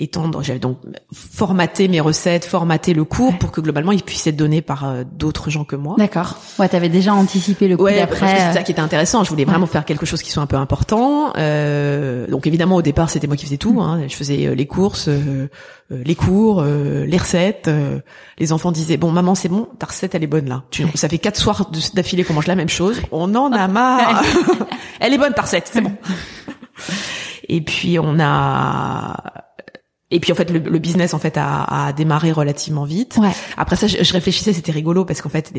étendre. J'avais donc formaté mes recettes, formaté le cours pour que globalement il puisse être donné par euh, d'autres gens que moi. D'accord. Ouais, t'avais déjà anticipé le coup ouais, d'après. C'est ça qui était intéressant. Je voulais vraiment faire quelque chose qui soit un peu important. Euh, donc évidemment au départ c'était moi qui faisais tout. Mm. Hein. Je faisais euh, les courses, euh, les cours, les recettes. les enfants disaient bon maman c'est bon, ta recette elle est bonne là. Tu, ça fait quatre soirs d'affilée qu'on mange la même chose. On en a marre. elle est bonne ta recette, c'est bon. Et puis on a et puis en fait le, business en fait a, a, démarré relativement vite. Ouais. Après ça, je, réfléchissais, c'était rigolo parce qu'en fait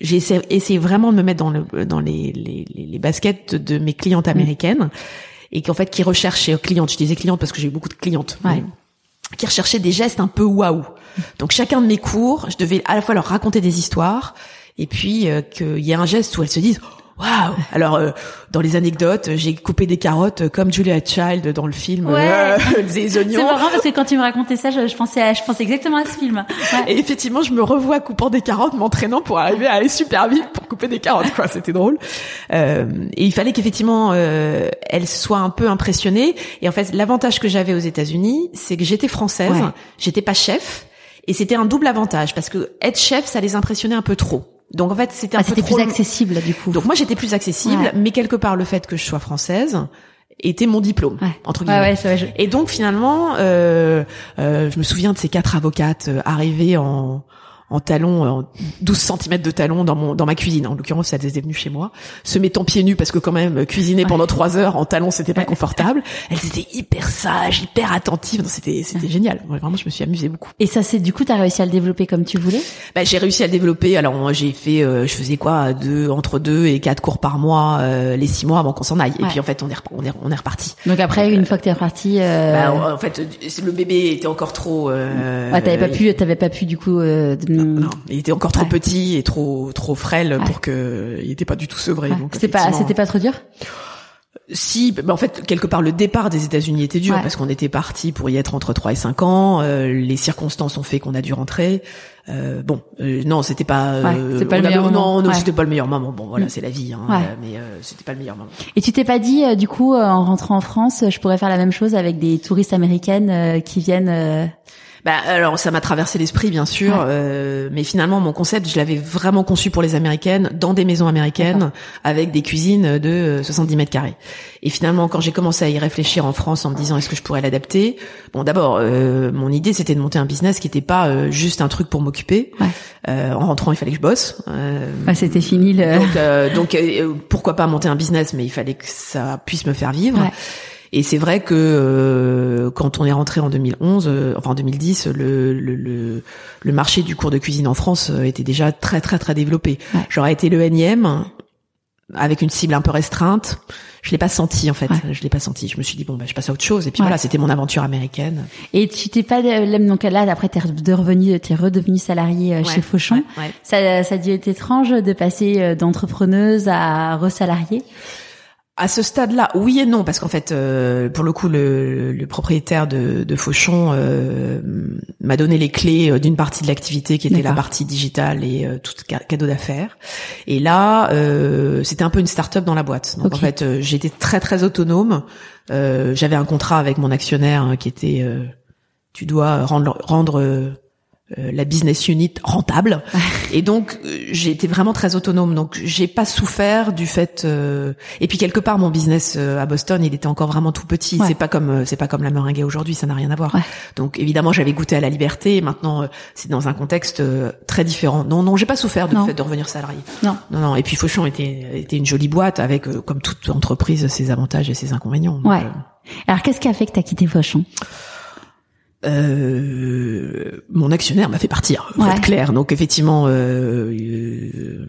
j'ai essayé, essayé, vraiment de me mettre dans, le, dans les, les, les baskets de mes clientes mm. américaines et qu'en fait qui recherchaient clientes. Je disais clientes parce que j'ai eu beaucoup de clientes. Ouais. Qui recherchaient des gestes un peu waouh. Donc chacun de mes cours, je devais à la fois leur raconter des histoires et puis euh, qu'il y ait un geste où elles se disent Waouh Alors euh, dans les anecdotes, j'ai coupé des carottes comme Julia Child dans le film Ouais. euh, Les oignons. C'est marrant parce que quand tu me racontais ça, je, je pensais, à- je pensais exactement à ce film. Ouais. Et effectivement, je me revois coupant des carottes, m'entraînant pour arriver à aller super vite pour couper des carottes. Quoi, c'était drôle. Euh, et il fallait qu'effectivement, euh, elle soit un peu impressionnée. Et en fait, l'avantage que j'avais aux États-Unis, c'est que j'étais française, Ouais. j'étais pas chef, et c'était un double avantage parce que être chef, ça les impressionnait un peu trop. Donc en fait, c'était un Ah, peu c'était trop. plus accessible du coup. Donc moi, j'étais plus accessible, Ouais. mais quelque part, le fait que je sois française était mon diplôme ouais. entre guillemets. ouais, je- Et donc finalement, euh, euh, je me souviens de ces quatre avocates euh, arrivées en en talons, en 12 cm de talons dans mon dans ma cuisine. En l'occurrence, elles étaient venues chez moi, se mettant pieds nus parce que quand même cuisiner pendant trois heures en talons, c'était pas Ouais. confortable. Elles étaient hyper sages, hyper attentives. C'était c'était génial. Vraiment, je me suis amusée beaucoup. Et ça, c'est du coup, t'as réussi à le développer comme tu voulais? Bah, j'ai réussi à le développer. Alors j'ai fait, euh, je faisais quoi, deux entre deux et quatre cours par mois, euh, les six mois avant qu'on s'en aille. Et puis en fait, on est on est on est reparti. Donc après, une fois que t'es reparti, euh, Bah, en en fait, euh, le bébé était encore trop. Euh, ouais, t'avais pas pu, t'avais pas pu du coup. Euh, de- Non, il était encore trop Ouais. petit et trop trop frêle Ouais. pour que il était pas du tout sevré. Ouais. C'était pas, c'était pas trop dur? Si, bah, en fait, quelque part, le départ des États-Unis était dur Ouais. parce qu'on était parti pour y être entre 3 et 5 ans. euh, les circonstances ont fait qu'on a dû rentrer. Euh, bon, euh, non, c'était pas. euh, Ouais, c'est pas le meilleur moment. Non, non, Ouais. c'était pas le meilleur moment. Bon, voilà, Mm. c'est la vie, hein, Ouais. euh, mais euh, c'était pas le meilleur moment. Et tu t'es pas dit, euh, du coup, euh, en rentrant en France, euh, je pourrais faire la même chose avec des touristes américaines euh, qui viennent. Euh, Bah alors ça m'a traversé l'esprit bien sûr, Ouais. euh, mais finalement mon concept je l'avais vraiment conçu pour les américaines dans des maisons américaines avec des cuisines de euh, 70 mètres carrés. Et finalement quand j'ai commencé à y réfléchir en France en me disant est-ce que je pourrais l'adapter, bon d'abord euh, mon idée c'était de monter un business qui était pas euh, juste un truc pour m'occuper. Ouais. Euh, en rentrant il fallait que je bosse. Euh, ouais, c'était fini le. donc, euh, donc euh, pourquoi pas monter un business, mais il fallait que ça puisse me faire vivre. Et c'est vrai que euh, quand on est rentré en 2011, euh, enfin en 2010, le, le, le, le marché du cours de cuisine en France euh, était déjà très très très développé. Ouais. J'aurais été le énième avec une cible un peu restreinte. Je l'ai pas senti en fait. Ouais. Je l'ai pas senti. Je me suis dit bon bah je passe à autre chose. Et puis Ouais. voilà, c'était mon aventure américaine. Et tu t'es pas là, donc là après t'es redevenu, t'es redevenu salarié euh, chez Fauchon. Ça, ça a dû être étrange de passer euh, d'entrepreneuse à resalariée. À ce stade-là, oui et non, parce qu'en fait, euh, pour le coup, le, le propriétaire de, de Fauchon euh, m'a donné les clés euh, d'une partie de l'activité qui était la partie digitale et euh, tout ca- cadeau d'affaires. Et là, euh, c'était un peu une start-up dans la boîte. Donc en fait, euh, j'étais très très autonome. Euh, J'avais un contrat avec mon actionnaire hein, qui était, euh, tu dois rendre rendre euh, la business unit rentable. Et donc euh, j'ai été vraiment très autonome. Donc j'ai pas souffert du fait. euh, Et puis quelque part mon business euh, à Boston, il était encore vraiment tout petit. Ouais. C'est pas comme c'est pas comme la meringue aujourd'hui, ça n'a rien à voir. Ouais. Donc évidemment j'avais goûté à la liberté. Et maintenant c'est dans un contexte très différent. Non non j'ai pas souffert du fait de revenir salarié. Non. Non non. Et puis Fauchon était était une jolie boîte avec comme toute entreprise ses avantages et ses inconvénients. Ouais. Alors qu'est-ce qui a fait que t'as quitté Fauchon? Euh, mon actionnaire m'a fait partir, faut Ouais. être clair. Donc effectivement, euh, euh,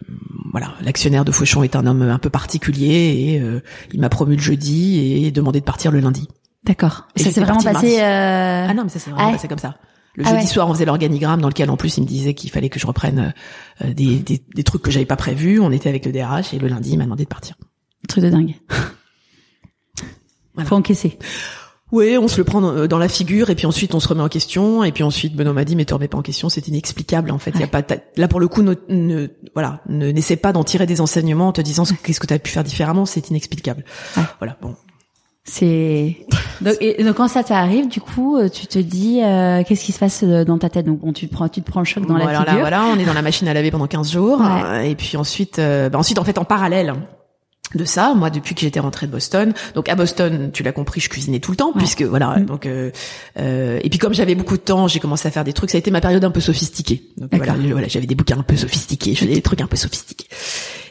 voilà, l'actionnaire de Fauchon est un homme un peu particulier et euh, il m'a promu le jeudi et demandé de partir le lundi. D'accord. Ça s'est vraiment passé. euh, Ah non, mais ça s'est vraiment ouais. passé comme ça. Le Ah jeudi ouais. soir, on faisait l'organigramme dans lequel en plus il me disait qu'il fallait que je reprenne des, des, des trucs que j'avais pas prévus. On était avec le DRH et le lundi, il m'a demandé de partir. Truc de dingue. Voilà. Faut encaisser. Oui, on se le prend dans, dans la figure et puis ensuite on se remet en question et puis ensuite Benoît m'a dit mais te remets pas en question, c'est inexplicable en fait. Il y a Ouais. pas ta- là pour le coup ne, ne- voilà ne n'essaie pas d'en tirer des enseignements en te disant ce- qu'est-ce que tu as pu faire différemment, c'est inexplicable. Ouais. Voilà bon. C'est donc, et, donc quand ça t'arrive, du coup, euh, tu te dis euh, qu'est-ce qui se passe euh, dans ta tête? Donc bon, tu te prends, tu te prends le choc dans la voilà, figure. voilà, on est dans la machine à laver pendant 15 jours Ouais. euh, et puis ensuite euh, bah, ensuite en fait en parallèle de ça, moi depuis que j'étais rentrée de Boston, donc à Boston, tu l'as compris, je cuisinais tout le temps Ouais. puisque voilà, Mm. donc euh, euh, et puis comme j'avais beaucoup de temps, j'ai commencé à faire des trucs, ça a été ma période un peu sophistiquée. Donc voilà, j'avais des bouquins un peu sophistiqués, je faisais des trucs un peu sophistiqués.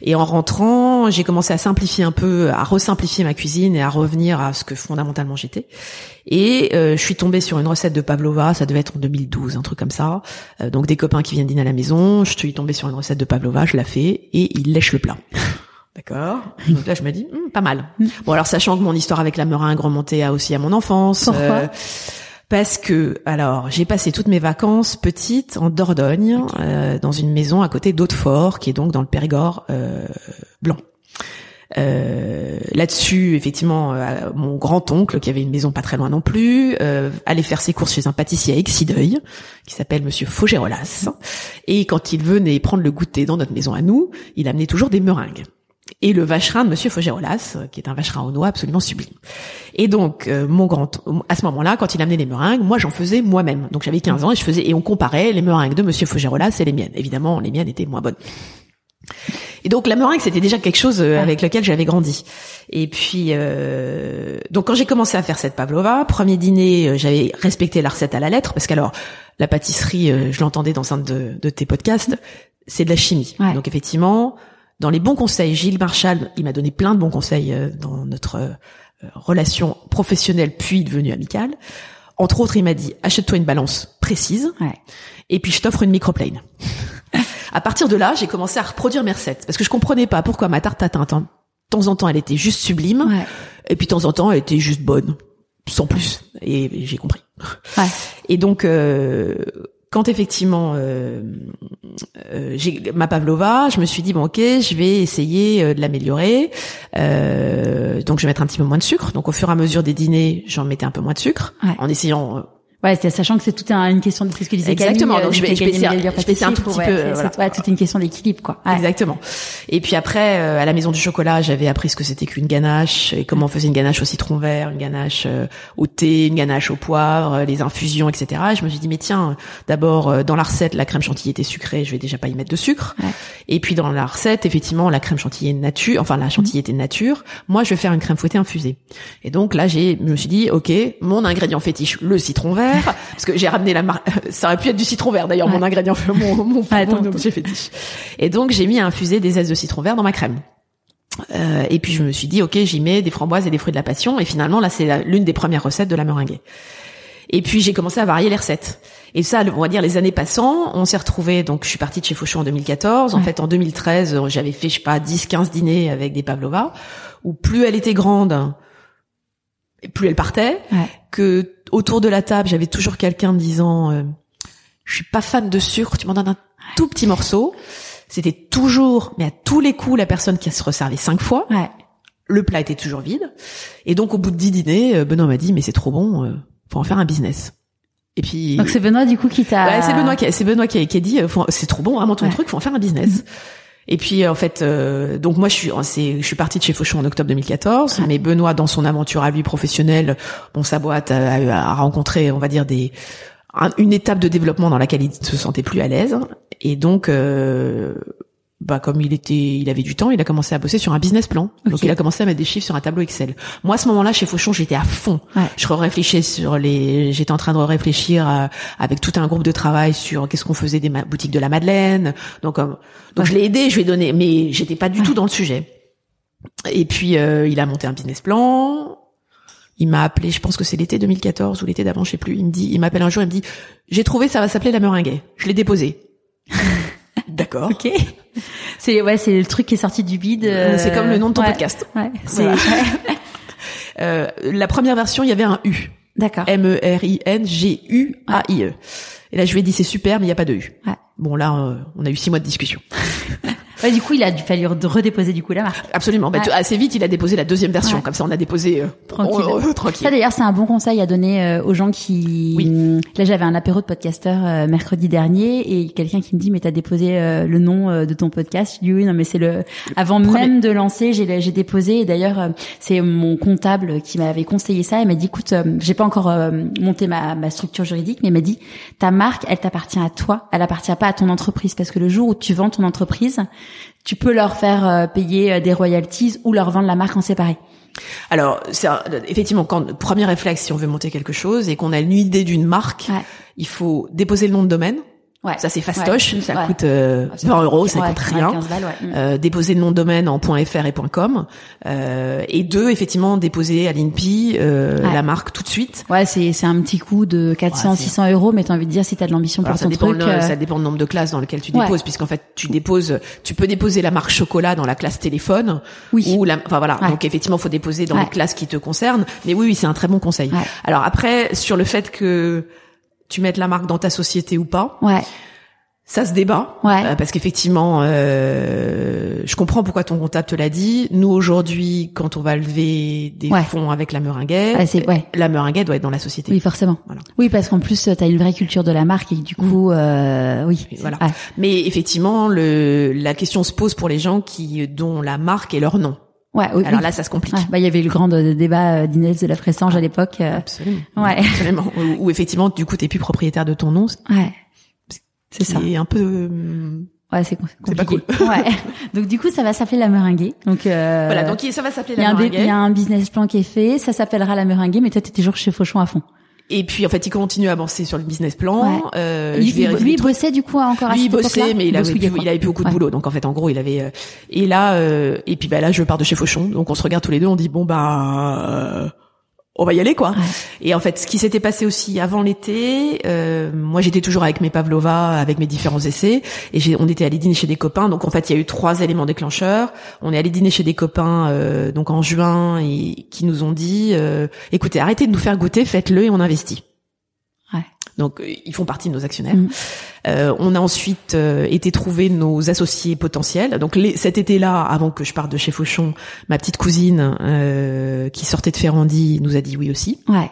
Et en rentrant, j'ai commencé à simplifier un peu, à resimplifier ma cuisine et à revenir à ce que fondamentalement j'étais. Et euh, je suis tombée sur une recette de pavlova, ça devait être en 2012, un truc comme ça. Euh, donc des copains qui viennent dîner à la maison, je suis tombée sur une recette de pavlova, je la fais et ils lèchent le plat. D'accord. Donc là, je me dis, Hum, pas mal. Bon, alors sachant que mon histoire avec la meringue remontait à- aussi à mon enfance. euh, Pourquoi Parce que, alors, j'ai passé toutes mes vacances petites en Dordogne, euh, dans une maison à côté d'Hautefort, qui est donc dans le Périgord euh, blanc. Euh, Là-dessus, effectivement, euh, mon grand-oncle, qui avait une maison pas très loin non plus, euh, allait faire ses courses chez un pâtissier à Exideuil, qui s'appelle Monsieur Faugerolas. Et quand il venait prendre le goûter dans notre maison à nous, il amenait toujours des meringues. Et le vacherin de Monsieur Faugerolas, qui est un vacherin au noix absolument sublime. Et donc, euh, mon grand, à ce moment-là, quand il amenait les meringues, moi j'en faisais moi-même. Donc j'avais 15 ans et je faisais, et on comparait les meringues de Monsieur Faugerolas et les miennes. Évidemment, les miennes étaient moins bonnes. Et donc la meringue, c'était déjà quelque chose euh, avec lequel j'avais grandi. Et puis, euh, donc quand j'ai commencé à faire cette pavlova, premier dîner, euh, j'avais respecté la recette à la lettre, parce qu'alors la pâtisserie, euh, je l'entendais dans un de, de, tes podcasts, c'est de la chimie. Ouais. Donc effectivement, dans les bons conseils, Gilles Marchal, il m'a donné plein de bons conseils dans notre relation professionnelle puis devenue amicale. Entre autres, il m'a dit achète-toi une balance précise, Ouais. et puis je t'offre une microplane. à partir de là, j'ai commencé à reproduire mes recettes parce que je comprenais pas pourquoi ma tarte tatin, de temps en temps, elle était juste sublime, Ouais. et puis de temps en temps, elle était juste bonne, sans plus. Et j'ai compris. Ouais. Et donc, euh, quand effectivement euh, euh, j'ai ma pavlova, je me suis dit bon ok, je vais essayer euh, de l'améliorer. Euh, donc je vais mettre un petit peu moins de sucre. Donc au fur et à mesure des dîners, j'en mettais un peu moins de sucre, Ouais. en essayant Ouais, c'est- sachant que c'est tout un, une question de c'est ce que disait Exactement, Camille, donc euh, je vais- du je vais essayer- je vais essayer un tout petit peu, ouais, c'est- voilà. ouais, toute une question d'équilibre, quoi. Ouais. Exactement. Et puis après, euh, à la maison du chocolat, j'avais appris ce que c'était qu'une ganache et comment on faisait une ganache au citron vert, une ganache euh, au thé, une ganache au poivre, euh, les infusions, etc. Et je me suis dit, mais tiens, d'abord euh, dans la recette, la crème chantilly était sucrée, je vais déjà pas y mettre de sucre. Ouais. Et puis dans la recette, effectivement, la crème chantilly est nature, enfin la chantilly était nature. Moi, je vais faire une crème fouettée infusée. Et donc là, j'ai, je me suis dit, ok, mon ingrédient fétiche, le citron vert, parce que j'ai ramené la marque. Ça aurait pu être du citron vert d'ailleurs, Ouais. mon ingrédient, mon, mon, Ouais, mon objet fétiche. Et donc j'ai mis à infuser des zestes de citron vert dans ma crème. Euh, et puis je me suis dit, ok, j'y mets des framboises et des fruits de la passion. Et finalement, là, c'est l'une des premières recettes de la meringue. Et puis j'ai commencé à varier les recettes. Et ça, on va dire les années passant, on s'est retrouvés. Donc je suis partie de chez Fauchon en 2014. En Ouais. fait, en 2013, euh, j'avais fait, je sais pas, 10, 15 dîners avec des pavlova. Où plus elle était grande, plus elle partait. Ouais. Que autour de la table, j'avais toujours quelqu'un me disant, euh, je suis pas fan de sucre. Tu m'en donnes un tout petit morceau. C'était toujours, mais à tous les coups, la personne qui se resservait cinq fois. Ouais. Le plat était toujours vide. Et donc, au bout de dix dîners, euh, Benoît m'a dit, mais c'est trop bon, euh, faut en faire un business. Et puis, Donc c'est Benoît du coup qui t'a. ouais, c'est Benoît qui, a- c'est Benoît qui a, qui a dit, euh, c'est trop bon, vraiment ton Ouais. truc, faut en faire un business. Et puis en fait, euh, donc moi je suis, je suis partie de chez Fauchon en octobre 2014, Ouais. mais Benoît dans son aventure à lui professionnelle, bon sa boîte a, a- a rencontré, on va dire des un- une étape de développement dans laquelle il se sentait plus à l'aise, et donc euh, bah comme il était, il avait du temps, il a commencé à bosser sur un business plan. Donc il a commencé à mettre des chiffres sur un tableau Excel. Moi à ce moment-là chez Fauchon, j'étais à fond. Ouais. Je réfléchissais sur les, j'étais en train de réfléchir euh, avec tout un groupe de travail sur qu'est-ce qu'on faisait des ma- boutiques de la Madeleine. Donc euh, donc je l'ai aidé, je lui ai donné, mais j'étais pas du tout dans le sujet. Et puis euh, il a monté un business plan. Il m'a appelé, je pense que c'est l'été 2014 ou l'été d'avant, je sais plus. Il me dit, il m'appelle un jour, il me dit, j'ai trouvé, ça va s'appeler la meringue. Je l'ai déposé. D'accord. Ok. C'est ouais, c'est le truc qui est sorti du bide. euh, C'est comme le nom de ton ouais. podcast. Ouais. Voilà. Euh, la première version, il y avait un U. d'accord. E M-E-R-I-N-G-U-A-I-E. Et là, je lui ai dit, c'est super, mais il n'y a pas de U. Ouais. Bon, là, euh, on a eu six mois de discussion. Ouais, du coup, il a fallu redéposer du coup la marque. Absolument. Bah, Ouais. assez vite, il a déposé la deuxième version. Ouais. Comme ça, on a déposé euh, Tranquille. oh, oh, Ça tranquille. d'ailleurs, c'est un bon conseil à donner euh, aux gens qui. Oui. Là, j'avais un apéro de podcasteurs euh, mercredi dernier et quelqu'un qui me dit mais t'as déposé euh, le nom euh, de ton podcast? Je dis oui, non mais c'est le. Avant même de lancer, j'ai j'ai déposé et d'ailleurs euh, c'est mon comptable qui m'avait conseillé ça. Il m'a dit écoute, euh, j'ai pas encore euh, monté ma, ma structure juridique, mais il m'a dit ta marque, elle t'appartient à toi, elle appartient pas à ton entreprise parce que le jour où tu vends ton entreprise, tu peux leur faire euh, payer euh, des royalties ou leur vendre la marque en séparé. Alors, c'est effectivement, quand premier réflexe, si on veut monter quelque chose et qu'on a une idée d'une marque, Ouais. il faut déposer le nom de domaine. Ouais. Ça, c'est fastoche. Ouais. Ça Ouais. coûte euh, Ouais, ça 20 coûte- euros, ça coûte rien. 15 balles, ouais. Mm. Euh, déposer le nom de domaine en .fr et .com euh, et deux effectivement déposer à l'INPI euh, la marque tout de suite Ouais, c'est c'est un petit coup de 400 Ouais, c'est- 600 euros, mais t'as envie de dire si t'as de l'ambition Alors, pour ça ton dépend truc. le- euh, ça dépend du nombre de classes dans lesquelles tu déposes puisqu'en fait tu déposes tu peux déposer la marque chocolat dans la classe téléphone Oui. ou la enfin voilà donc effectivement faut déposer dans les classes qui te concernent mais oui oui c'est un très bon conseil Ouais. alors après sur le fait que tu mettes la marque dans ta société ou pas Ouais. ça se débat, Ouais. euh, parce qu'effectivement, euh, je comprends pourquoi ton comptable te l'a dit. Nous aujourd'hui, quand on va lever des Ouais. fonds avec la meringuette, Ouais, ouais. la meringuette doit être dans la société. Oui, forcément. Voilà. Oui, parce qu'en plus, tu as une vraie culture de la marque et du coup, euh, oui. Voilà. Mais effectivement, le, la question se pose pour les gens qui dont la marque est leur nom. Ouais, oui, Alors oui. là, ça se complique. Ouais, bah, il y avait eu le grand euh, débat euh, d'Inès de la Fressange à l'époque. euh, Absolument. Ouais. Absolument. Où, où effectivement, du coup, t'es plus propriétaire de ton nom. ouais. C'est ça. C'est un peu. Ouais, c'est C'est pas compliqué. ouais. Donc du coup, ça va s'appeler la meringuée. Donc euh, Voilà. Donc ça va s'appeler la un, meringuette. il y a un business plan qui est fait, ça s'appellera la meringuée, mais toi, t'es toujours chez Fauchon à fond. Et puis en fait, il continue à avancer sur le business plan. Ouais. Euh, lui, je lui, trucs. bossait du coup encore à Lui, il cette bossait, mais il avait, plus, il avait plus beaucoup de Ouais. boulot. Donc en fait, en gros, il avait. euh, et là, euh, et puis bah là, je pars de chez Fauchon. Donc on se regarde tous les deux. On dit bon bah, euh, on va y aller quoi. Ouais. Et en fait, ce qui s'était passé aussi avant l'été, euh, moi j'étais toujours avec mes pavlova, avec mes différents essais, et j'ai, on était allé dîner chez des copains. Donc en fait, il y a eu trois éléments déclencheurs. On est allé dîner chez des copains euh, donc en juin et qui nous ont dit, euh, écoutez, arrêtez de nous faire goûter, faites-le et on investit. Donc euh, ils font partie de nos actionnaires. Mhm. Euh, on a ensuite euh, été trouver nos associés potentiels. Donc les, cet été-là, avant que je parte de chez Fauchon, ma petite cousine euh, qui sortait de Ferrandi nous a dit oui aussi. Ouais.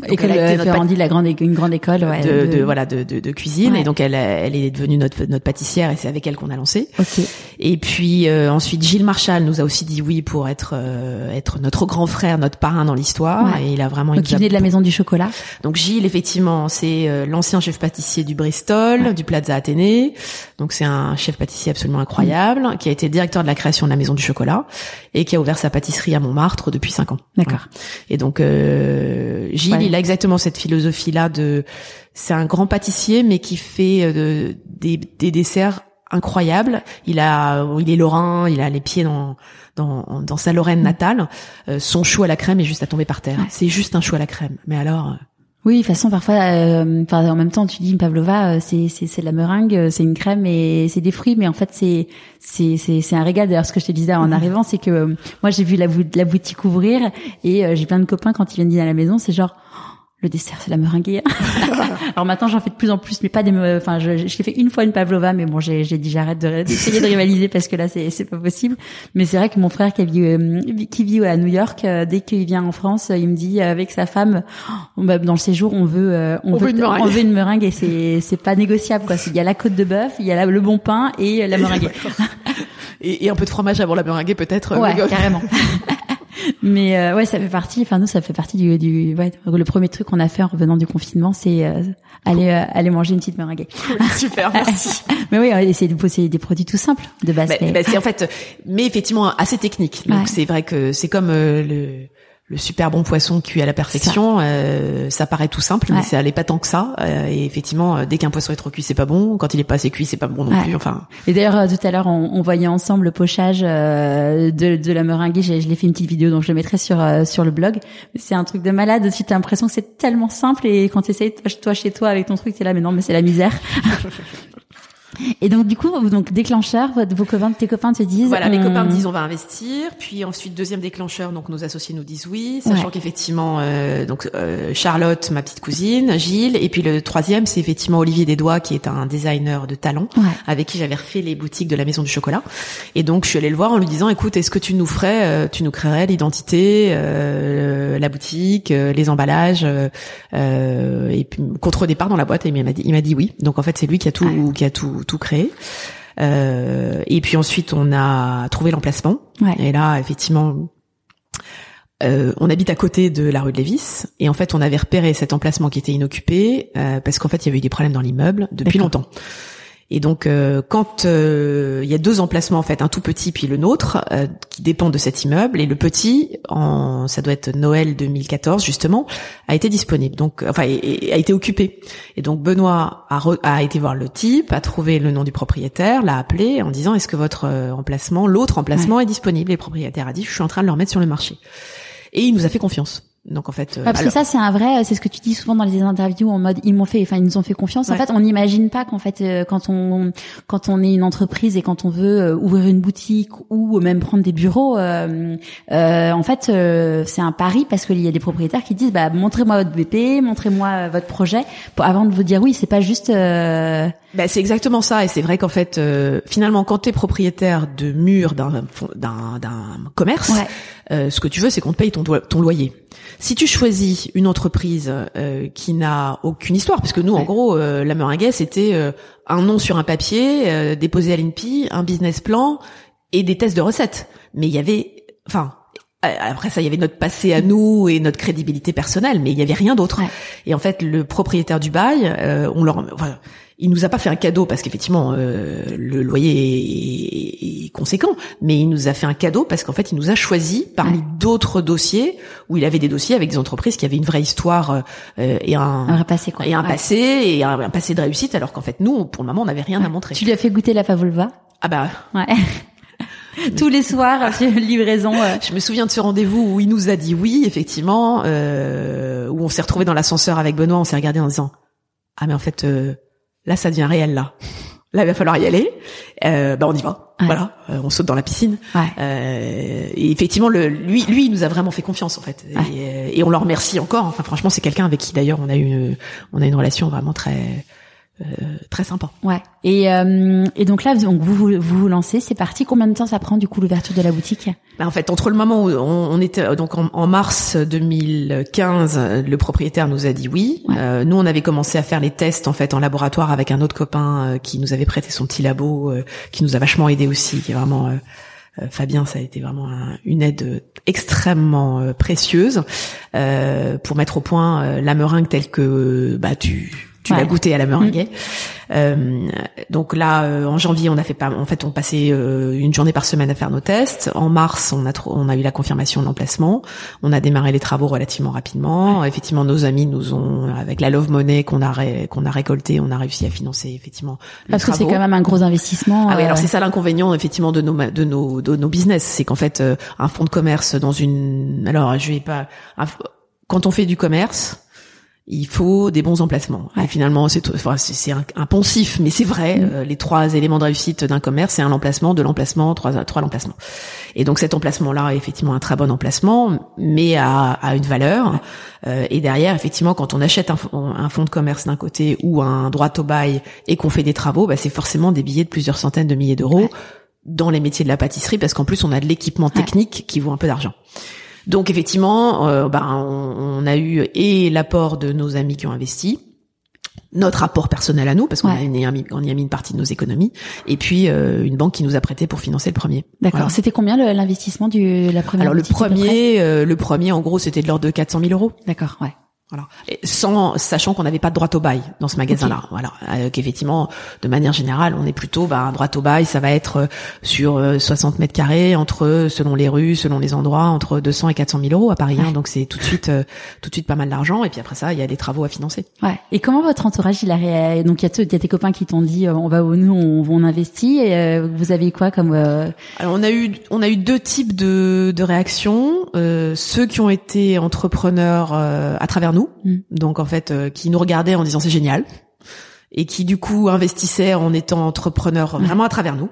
Donc, École euh, Ferrandi, la grande, une grande école, ouais. de, de- voilà de, de, cuisine Ouais. et donc elle elle est devenue notre notre pâtissière et c'est avec elle qu'on a lancé Ok. et puis euh, ensuite Gilles Marchal nous a aussi dit oui pour être euh, être notre grand frère notre parrain dans l'histoire Ouais. et il a vraiment Donc il venait de la maison du chocolat. donc Gilles, effectivement, c'est euh, l'ancien chef pâtissier du Bristol, du Plaza Athénée. Donc c'est un chef pâtissier absolument incroyable, qui a été directeur de la création de la Maison du Chocolat et qui a ouvert sa pâtisserie à Montmartre depuis cinq ans. D'accord. Et donc euh, Gilles. Il a exactement cette philosophie-là de, c'est un grand pâtissier mais qui fait euh, de- des, des desserts incroyables. Il a, il est lorrain, il a les pieds dans dans, dans sa Lorraine natale. Euh, son chou à la crème est juste à tomber par terre. Ouais. C'est juste un chou à la crème. Mais alors. Oui, de toute façon, parfois, euh, enfin, en même temps, tu dis une pavlova, euh, c'est c'est c'est de la meringue, euh, c'est une crème et c'est des fruits, mais en fait, c'est c'est c'est c'est un régal. D'ailleurs, ce que je te disais en arrivant, c'est que euh, moi, j'ai vu la, la boutique ouvrir et euh, j'ai plein de copains quand ils viennent dîner à la maison, c'est genre le dessert, c'est la meringue. Alors maintenant, j'en fais de plus en plus, mais pas des. Enfin, je, je l'ai fait une fois une pavlova, mais bon, j'ai j'ai dit j'arrête de- d'essayer de rivaliser parce que là, c'est c'est pas possible. Mais c'est vrai que mon frère qui vit euh, qui vit à New York, euh, dès qu'il vient en France, euh, il me dit avec sa femme, oh, bah, dans le séjour, on veut euh, On veut une meringue. on veut une meringue et c'est c'est pas négociable quoi. Il y a la côte de bœuf, il y a la- le bon pain et la meringue. Et, et un peu de fromage avant la meringue peut-être. Ouais, carrément. Mais euh, ouais, ça fait partie. Enfin nous, ça fait partie du, du ouais, le premier truc qu'on a fait en revenant du confinement, c'est euh, aller euh, aller manger une petite meringue. Super, merci. Mais oui, c'est de c'est des produits tout simples de base. Bah, mais- bah, c'est en fait, mais effectivement assez technique. Donc Ouais. c'est vrai que c'est comme euh, le le super bon poisson cuit à la perfection. euh, ça paraît tout simple, mais ça allait pas tant que ça. Euh, et effectivement, euh, dès qu'un poisson est trop cuit, c'est pas bon. Quand il est pas assez cuit, c'est pas bon non Ouais. plus. Enfin, Et d'ailleurs, euh, tout à l'heure, on, on voyait ensemble le pochage euh, de, de la meringue. Je l'ai fait une petite vidéo, donc je le mettrai sur euh, sur le blog. C'est un truc de malade. Tu as l'impression que c'est tellement simple, et quand tu essayes toi, toi chez toi avec ton truc, t'es là, mais non, mais c'est la misère. et donc du coup, donc déclencheur, vos copains, tes copains te disent. voilà, mes copains me disent on va investir. Puis ensuite deuxième déclencheur, donc nos associés nous disent oui, sachant Ouais. qu'effectivement euh, donc euh, Charlotte, ma petite cousine, Gilles, et puis le troisième c'est effectivement Olivier Desdois qui est un designer de talent. Ouais. avec qui j'avais refait les boutiques de la Maison du Chocolat. Et donc je suis allée le voir en lui disant, écoute, est-ce que tu nous ferais, euh, tu nous créerais l'identité, euh, la boutique, euh, les emballages, euh, euh, et puis contre départ dans la boîte. Et il m'a dit, il m'a dit oui. Donc en fait c'est lui qui a tout, qui a tout, tout créé. Euh, et puis ensuite on a trouvé l'emplacement. Ouais. Et là effectivement. euh, on habite à côté de la rue de Lévis et en fait on avait repéré cet emplacement qui était inoccupé euh, parce qu'en fait il y avait eu des problèmes dans l'immeuble depuis longtemps. Et donc, euh, quand euh, il y a deux emplacements en fait, un tout petit puis le nôtre, euh, qui dépendent de cet immeuble, et le petit, en, ça doit être Noël 2014 justement, a été disponible, donc enfin et- et a été occupé. Et donc Benoît a, re- a été voir le type, a trouvé le nom du propriétaire, l'a appelé en disant est-ce que votre emplacement, l'autre emplacement est disponible? Et le propriétaire a dit je suis en train de le remettre sur le marché. Et il nous a fait confiance. Donc en fait, euh, parce que ça c'est un vrai, c'est ce que tu dis souvent dans les interviews en mode ils m'ont fait, enfin ils nous ont fait confiance. En fait, on n'imagine pas qu'en fait euh, quand on quand on est une entreprise et quand on veut euh, ouvrir une boutique ou même prendre des bureaux, euh, en fait c'est un pari parce qu'il y a des propriétaires qui disent bah montrez-moi votre BP, montrez-moi votre projet pour, avant de vous dire oui. C'est pas juste. Bah, c'est exactement ça et c'est vrai qu'en fait finalement quand tu es propriétaire de murs d'un d'un d'un commerce, ce que tu veux c'est qu'on te paye ton ton loyer. Si tu choisis une entreprise euh, qui n'a aucune histoire, parce que nous, en gros, euh, la Meringuet, c'était euh, un nom sur un papier, déposé à l'INPI, un business plan et des tests de recettes. Mais il y avait, enfin, après ça, il y avait notre passé à nous et notre crédibilité personnelle, mais il y avait rien d'autre. Et en fait, le propriétaire du bail, on leur, enfin, il nous a pas fait un cadeau parce qu'effectivement euh, le loyer est, conséquent, mais il nous a fait un cadeau parce qu'en fait il nous a choisi parmi d'autres dossiers où il avait des dossiers avec des entreprises qui avaient une vraie histoire euh, et un, un passé quoi. et un passé et un, passé de réussite alors qu'en fait nous pour le moment on n'avait rien à montrer. Tu lui as fait goûter la Favolva? Ah bah ouais. Tous les soirs, livraison. Euh. Je me souviens de ce rendez-vous où il nous a dit oui, effectivement, euh, où on s'est retrouvé dans l'ascenseur avec Benoît, on s'est regardé en disant ah mais en fait euh, Là, ça devient réel là. Là, il va falloir y aller. Euh, bah, on y va. Voilà, euh, on saute dans la piscine. Euh, et effectivement, le, lui, lui, il nous a vraiment fait confiance en fait. Et, et, on le remercie encore. Enfin, franchement, c'est quelqu'un avec qui d'ailleurs on a eu, on a une relation vraiment très euh, très sympa. Ouais. Et, euh, et donc là, donc vous, vous vous lancez, c'est parti. Combien de temps ça prend du coup l'ouverture de la boutique? Bah, En fait, entre le moment où on, on était donc en, mars 2015, le propriétaire nous a dit oui. Euh, nous, on avait commencé à faire les tests en fait en laboratoire avec un autre copain qui nous avait prêté son petit labo, qui nous a vachement aidé aussi, qui est vraiment Fabien, ça a été vraiment une aide extrêmement précieuse pour mettre au point la meringue telle que bah tu tu l'as goûté à la meringue. Mm. Euh, donc là, euh, en janvier, on a fait pas, en fait, on passait euh, une journée par semaine à faire nos tests. En mars, on a on a eu la confirmation de l'emplacement. On a démarré les travaux relativement rapidement. Effectivement, nos amis nous ont, avec la Love Money qu'on a qu'on a récolté, on a réussi à financer effectivement. Parce que c'est quand même un gros investissement. Ah oui, alors c'est ça l'inconvénient effectivement de nos de nos de nos business, c'est qu'en fait, un fonds de commerce dans une, alors je vais pas, quand on fait du commerce il faut des bons emplacements. Et finalement, c'est enfin, c'est poncif, mais c'est vrai. Mm. Euh, les trois éléments de réussite d'un commerce, c'est un emplacement, de l'emplacement, trois trois l'emplacement. Et donc cet emplacement-là est effectivement un très bon emplacement, mais à, à une valeur. Euh, et derrière, effectivement, quand on achète un, un fonds de commerce d'un côté ou un droit au bail et qu'on fait des travaux, bah, c'est forcément des billets de plusieurs centaines de milliers d'euros dans les métiers de la pâtisserie, parce qu'en plus on a de l'équipement technique qui vaut un peu d'argent. Donc effectivement, euh, ben, on, a eu et l'apport de nos amis qui ont investi, notre apport personnel à nous parce qu'on y a mis, on y a mis une partie de nos économies et puis euh, une banque qui nous a prêté pour financer le premier. D'accord. C'était combien l'investissement du la première Alors le premier, euh, le premier en gros c'était de l'ordre de 400 000 euros. D'accord. Ouais. Voilà. sans sachant qu'on n'avait pas de droit au bail dans ce magasin-là. Voilà. Euh, qu'effectivement, de manière générale, on est plutôt bah, un droit au bail, ça va être euh, sur 60 euh, mètres carrés entre selon les rues, selon les endroits, entre 200 et 400 000 euros à Paris. Hein, donc c'est tout de suite tout de suite pas mal d'argent. Et puis après ça, il y a des travaux à financer. Ouais. Et comment votre entourage il a donc il y, a tes copains qui t'ont dit on va nous on, on investit et vous avez quoi comme Alors on a eu on a eu deux types de de réactions. ceux qui ont été entrepreneurs à travers nous Mm. donc en fait euh, qui nous regardaient en disant c'est génial, et qui du coup investissaient en étant entrepreneurs vraiment à travers nous.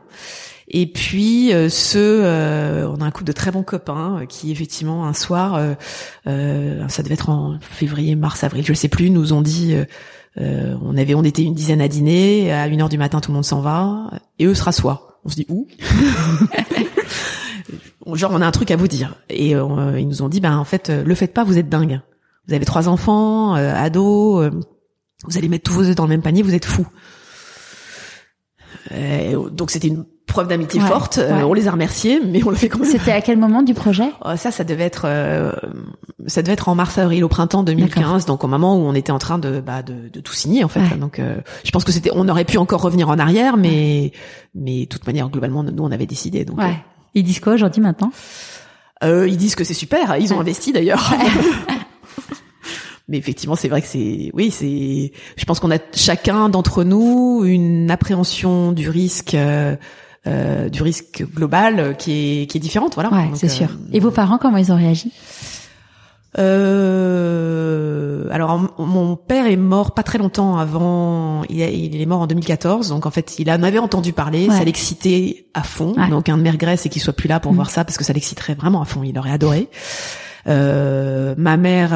Et puis euh, ceux, euh, on a un couple de très bons copains qui effectivement un soir, ça devait être en février, mars, avril, je sais plus, nous ont dit, on avait, on était une dizaine à dîner, à une heure du matin tout le monde s'en va, et eux se rassoient. On se dit où? Genre on a un truc à vous dire. Et ils nous ont dit, ben en fait, le faites pas, vous êtes dingue vous avez trois enfants, euh, ados, euh, vous allez mettre tous vos œufs dans le même panier, vous êtes fous. Euh, donc c'était une preuve d'amitié forte. on les a remerciés, mais on le fait quand même. C'était à quel moment du projet? Oh, Ça, ça devait être, ça devait être en mars-avril, au printemps 2015, donc au moment où on était en train de, bah, de, de tout signer en fait. Donc, je pense que c'était, on aurait pu encore revenir en arrière, mais, mais de toute manière, globalement, nous, on avait décidé. Donc, ouais. Ils disent quoi aujourd'hui maintenant? Ils disent que c'est super. Ils ont investi d'ailleurs. mais effectivement, c'est vrai que c'est, oui, c'est. Je pense qu'on a chacun d'entre nous une appréhension du risque. Euh, euh, du risque global qui est qui est différente voilà ouais, c'est sûr et vos parents comment ils ont réagi? Euh, alors mon père est mort pas très longtemps avant. Il, est mort en 2014, donc en fait il en avait entendu parler, ça l'excitait à fond. Donc un de mes regrets c'est qu'il soit plus là pour mm. voir ça parce que ça l'exciterait vraiment à fond. Il aurait adoré. Euh, ma mère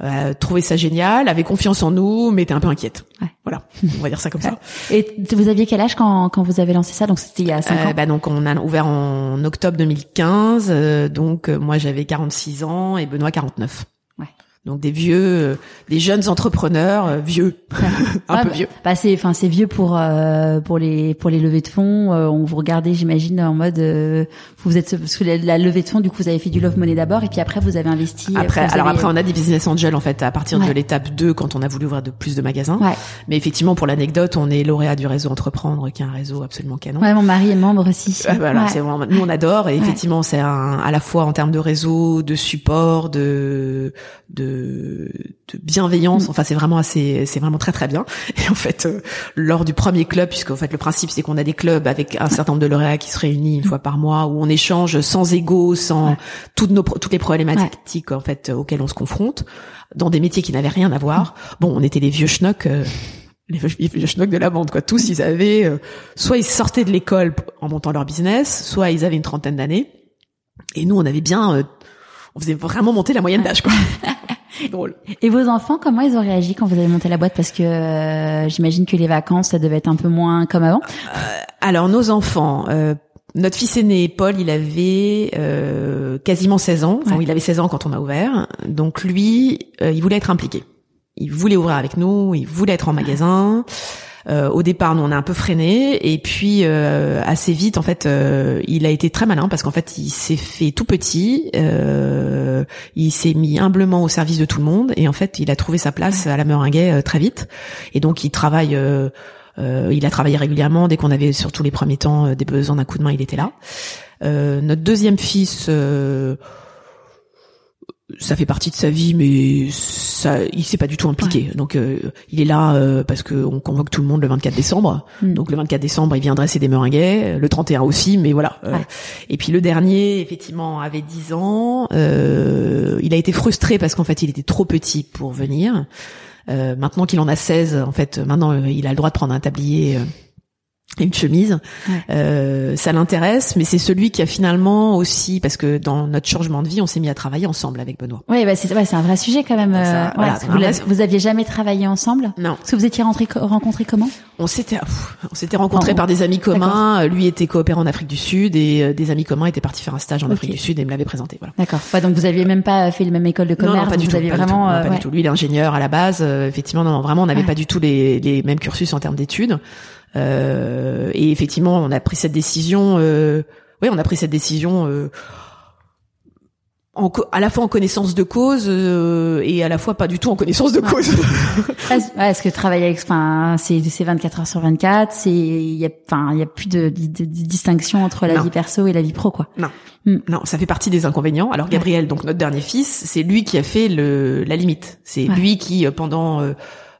euh, trouvait ça génial, avait confiance en nous, mais était un peu inquiète. Voilà, on va dire ça comme ça. Et vous aviez quel âge quand, quand vous avez lancé ça? Donc c'était il y a 5 euh, ans. Bah donc on a ouvert en octobre 2015, euh, donc moi j'avais 46 ans et Benoît 49. Donc des vieux, euh, des jeunes entrepreneurs euh, vieux, un peu bah, vieux. Bah c'est, enfin c'est vieux pour euh, pour les pour les levées de fonds. on vous regardait, j'imagine, en mode vous êtes parce que la, levée de fonds, du coup, vous avez fait du love money d'abord et puis après vous avez investi. Après, alors après on a des business angels en fait à partir de l'étape 2 quand on a voulu ouvrir de plus de magasins. Ouais. Mais effectivement, pour l'anecdote, on est lauréat du réseau Entreprendre, qui est un réseau absolument canon. Ouais, mon mari est membre aussi. voilà, c'est vraiment, nous on adore et effectivement c'est à la fois en termes de réseau, de support, de de, de bienveillance. Mm. Enfin, c'est vraiment assez, c'est vraiment très très bien. Et en fait, euh, lors du premier club, puisque en fait le principe c'est qu'on a des clubs avec un certain nombre de lauréats qui se réunissent une fois par mois, où on échange sans ego, sans toutes nos toutes les problématiques en fait auxquelles on se confronte, dans des métiers qui n'avaient rien à voir. Bon, on était les vieux schnocks. Euh, les vieux schnocks de la bande, quoi. Tous, ils avaient, euh, soit ils sortaient de l'école en montant leur business, soit ils avaient une trentaine d'années. Et nous, on avait bien on faisait vraiment monter la moyenne d'âge, quoi. Drôle. Et vos enfants, comment ils ont réagi quand vous avez monté la boîte? Parce que euh, j'imagine que les vacances, ça devait être un peu moins comme avant. Euh, alors nos enfants, euh, notre fils aîné Paul, il avait quasiment 16 ans. Enfin, il avait 16 ans quand on a ouvert. Donc lui, il voulait être impliqué. Il voulait ouvrir avec nous. Il voulait être en magasin. Euh, au départ, nous on a un peu freiné et puis euh, assez vite en fait, euh, il a été très malin parce qu'en fait il s'est fait tout petit, il s'est mis humblement au service de tout le monde et en fait il a trouvé sa place à la Meringuet très vite et donc il travaille. il a travaillé régulièrement dès qu'on avait surtout les premiers temps des besoins d'un coup de main, il était là. notre deuxième fils ça fait partie de sa vie, mais ça, il s'est pas du tout impliqué. Donc, euh, il est là euh, parce que on convoque tout le monde le 24 décembre. Hmm. Donc, le 24 décembre, il vient dresser des meringues. Le 31 aussi, mais voilà. Euh, et puis le dernier, effectivement, avait 10 ans. il a été frustré parce qu'en fait, il était trop petit pour venir. maintenant qu'il en a 16, en fait, maintenant, il a le droit de prendre un tablier une chemise. Euh, ça l'intéresse, mais c'est celui qui a finalement aussi, parce que dans notre changement de vie, on s'est mis à travailler ensemble avec Benoît. Oui, bah c'est ouais, un vrai sujet quand même. Euh, vous, aviez jamais travaillé ensemble? Non. Est-ce que vous étiez rentré, rencontrés comment? On s'était on s'était rencontrés par des amis communs. Lui était coopérant en Afrique du Sud et euh, des amis communs étaient partis faire un stage en Afrique du Sud et me l'avaient présenté. Voilà. D'accord. donc vous aviez même pas fait la même école de commerce. Non, pas du vous tout. Aviez vraiment, pas du tout. Lui, il est ingénieur à la base. effectivement, non, vraiment, on n'avait pas du tout les, les mêmes cursus en termes d'études. Euh, et effectivement, on a pris cette décision. Euh, oui, on a pris cette décision. Euh, en, à la fois en connaissance de cause euh, et à la fois pas du tout en connaissance de cause. ouais, est-ce que travailler avec, enfin, c'est c'est 24 heures sur 24, c'est il y a, enfin, il y a plus de, de, distinction entre la vie perso et la vie pro, quoi. Non, hmm. non, ça fait partie des inconvénients. Alors Gabriel, donc notre dernier fils, c'est lui qui a fait le la limite. C'est lui qui pendant euh,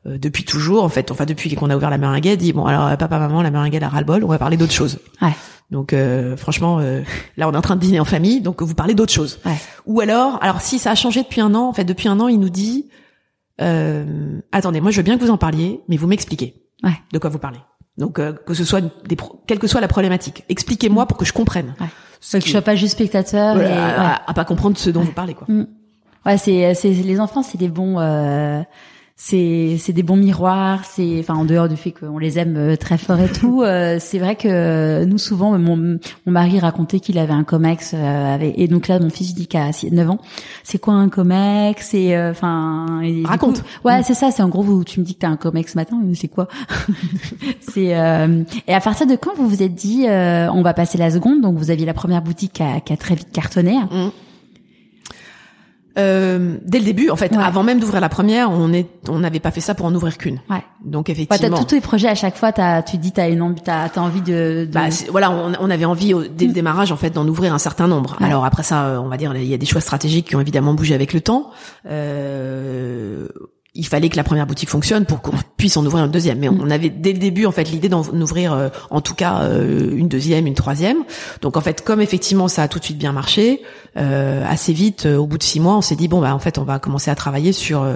depuis toujours en fait enfin depuis qu'on a ouvert la meringue dit bon alors papa maman la meringue a ras le bol on va parler d'autre chose ouais. donc euh, franchement euh, là on est en train de dîner en famille donc vous parlez d'autre chose ouais. ou alors alors si ça a changé depuis un an en fait depuis un an il nous dit euh, attendez moi je veux bien que vous en parliez mais vous m'expliquez ouais. de quoi vous parlez donc que ce soit des quelle que soit la problématique expliquez-moi pour que je comprenne ouais. que je sois pas juste spectateur et, à, à, pas comprendre ce dont vous parlez quoi mm. ouais c'est c'est les enfants c'est des bons c'est c'est des bons miroirs c'est enfin en dehors du fait qu'on les aime euh, très fort et tout euh, c'est vrai que nous souvent mon, mon mari racontait qu'il avait un comex euh, avec, et donc là mon fils dit qu'à 9 ans c'est quoi un comex? Et enfin raconte. ouais c'est ça c'est en gros vous tu me dis que t'as un comex ce matin mais c'est quoi? C'est et à partir de quand vous vous êtes dit on va passer la seconde? Donc vous aviez la première boutique qui a, qui a très vite cartonné mmh. Euh, dès le début, en fait, avant même d'ouvrir la première, on est, on n'avait pas fait ça pour en ouvrir qu'une. Ouais. Donc effectivement. Ouais, tous tes projets à chaque fois, t'as, tu dis, t'as une envie, t'as, as envie de. de... Bah, voilà, on, on, avait envie dès le mm. démarrage, en fait, d'en ouvrir un certain nombre. Alors après ça, on va dire, il y a des choix stratégiques qui ont évidemment bougé avec le temps. Euh, il fallait que la première boutique fonctionne pour qu'on puisse en ouvrir une deuxième. Mais on avait dès le début en fait l'idée d'en ouvrir euh, en tout cas euh, une deuxième, une troisième. Donc en fait, comme effectivement ça a tout de suite bien marché, euh, assez vite, au bout de six mois, on s'est dit bon bah en fait on va commencer à travailler sur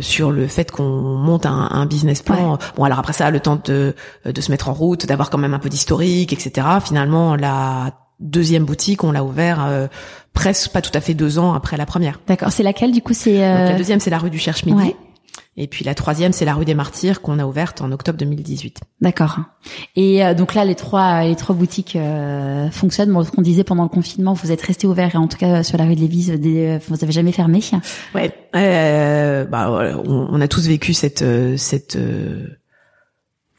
sur le fait qu'on monte un, un business plan. Bon alors après ça, le temps de de se mettre en route, d'avoir quand même un peu d'historique, etc. Finalement la deuxième boutique, on l'a ouvert presque pas tout à fait deux ans après la première. D'accord. C'est laquelle du coup C'est euh... la deuxième, c'est la rue du Cherche Midi. Et puis la troisième, c'est la rue des Martyrs qu'on a ouverte en octobre 2018. D'accord. Et euh, donc là, les trois les trois boutiques euh, fonctionnent. Bon, ce qu'on disait pendant le confinement, vous êtes resté ouvert et en tout cas sur la rue de Lévis, vous avez jamais fermé? Ouais. Euh, bah, on, on, a tous vécu cette cette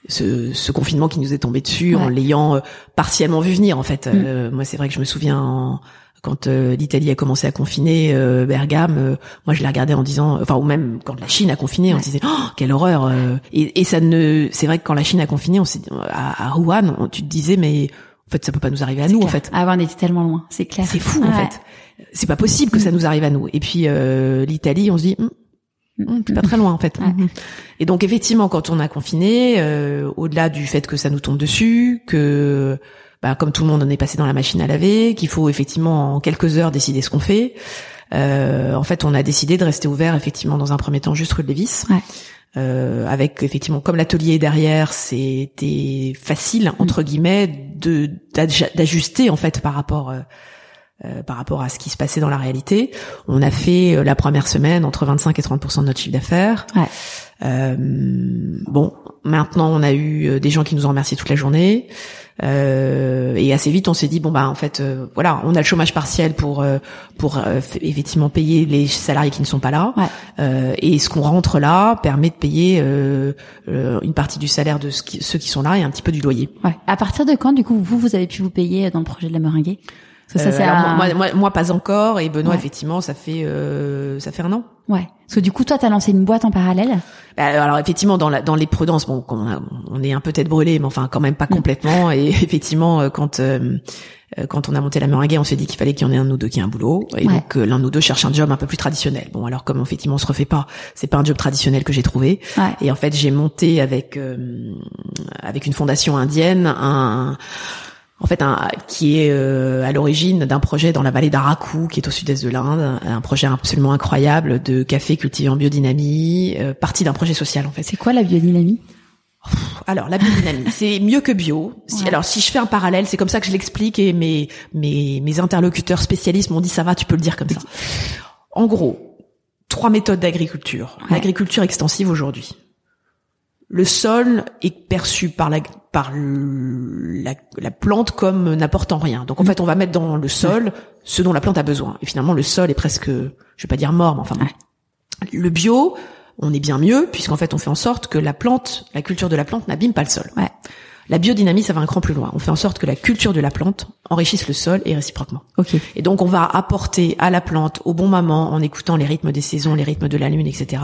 ce, ce, confinement qui nous est tombé dessus en l'ayant partiellement vu venir en fait. Mm. moi, c'est vrai que je me souviens en, quand euh, l'Italie a commencé à confiner euh, Bergame, euh, moi je l'ai regardé en disant, enfin ou même quand la Chine a confiné, on se disait oh, quelle horreur. Et, et, ça ne, c'est vrai que quand la Chine a confiné, on s'est à, à Wuhan, tu te disais mais en fait ça peut pas nous arriver à nous en fait. Ah on était tellement loin, c'est clair. C'est fou en fait. C'est pas possible que ça nous arrive à nous. Et puis l'Italie, on se dit. Hum, c'est pas très loin en fait. Et donc effectivement, quand on a confiné, au-delà du fait que ça nous tombe dessus, que bah, comme tout le monde, on est passé dans la machine à laver, qu'il faut effectivement en quelques heures décider ce qu'on fait. Euh, en fait, on a décidé de rester ouvert effectivement dans un premier temps juste rue de Lévis. Ouais. Euh, avec effectivement comme l'atelier est derrière, c'était facile mm. entre guillemets de d'ajuster en fait par rapport euh, euh, par rapport à ce qui se passait dans la réalité. On a fait euh, la première semaine entre 25 et 30% de notre chiffre d'affaires. Ouais. Euh, bon, maintenant on a eu des gens qui nous ont remercié toute la journée. Euh, et assez vite, on s'est dit bon bah en fait, euh, voilà, on a le chômage partiel pour euh, pour euh, effectivement payer les salariés qui ne sont pas là. et ce qu'on rentre là permet de payer une partie du salaire de ceux qui sont là et un petit peu du loyer. Ouais. À partir de quand, du coup, vous vous avez pu vous payer dans le projet de la meringue ça, euh, moi, moi, moi, pas encore. Et Benoît, effectivement, ça fait euh, ça fait un an. Ouais. Parce que du coup, toi, t'as lancé une boîte en parallèle? Bah, alors effectivement, dans la dans les prudences, bon, on, est un peu tête brûlée, mais enfin quand même pas mm. complètement. Et effectivement, euh, quand quand on a monté la meringue, on s'est dit qu'il fallait qu'il y en ait un ou deux qui ait un boulot, et donc l'un ou deux cherche un job un peu plus traditionnel. Bon, alors comme effectivement on se refait pas, c'est pas un job traditionnel que j'ai trouvé. Et en fait, j'ai monté avec avec une fondation indienne un en fait, un, qui est euh, à l'origine d'un projet dans la vallée d'Araku, qui est au sud-est de l'Inde, un projet absolument incroyable de café cultivé en biodynamie, euh, partie d'un projet social en fait. C'est quoi la biodynamie? Alors la biodynamie, c'est mieux que bio. alors si je fais un parallèle, c'est comme ça que je l'explique et mes mes mes interlocuteurs spécialistes m'ont dit ça va, tu peux le dire comme ça. En gros, trois méthodes d'agriculture. L'agriculture extensive aujourd'hui le sol est perçu par la par la, la plante comme n'apportant rien. Donc en fait, on va mettre dans le sol ce dont la plante a besoin. Et finalement, le sol est presque, je vais pas dire mort, mais enfin, le bio, on est bien mieux puisqu'en fait, on fait en sorte que la plante, la culture de la plante n'abîme pas le sol. Ouais. La biodynamie, ça va un cran plus loin. On fait en sorte que la culture de la plante enrichisse le sol et réciproquement. Okay. Et donc, on va apporter à la plante, au bon moment, en écoutant les rythmes des saisons, les rythmes de la lune, etc.,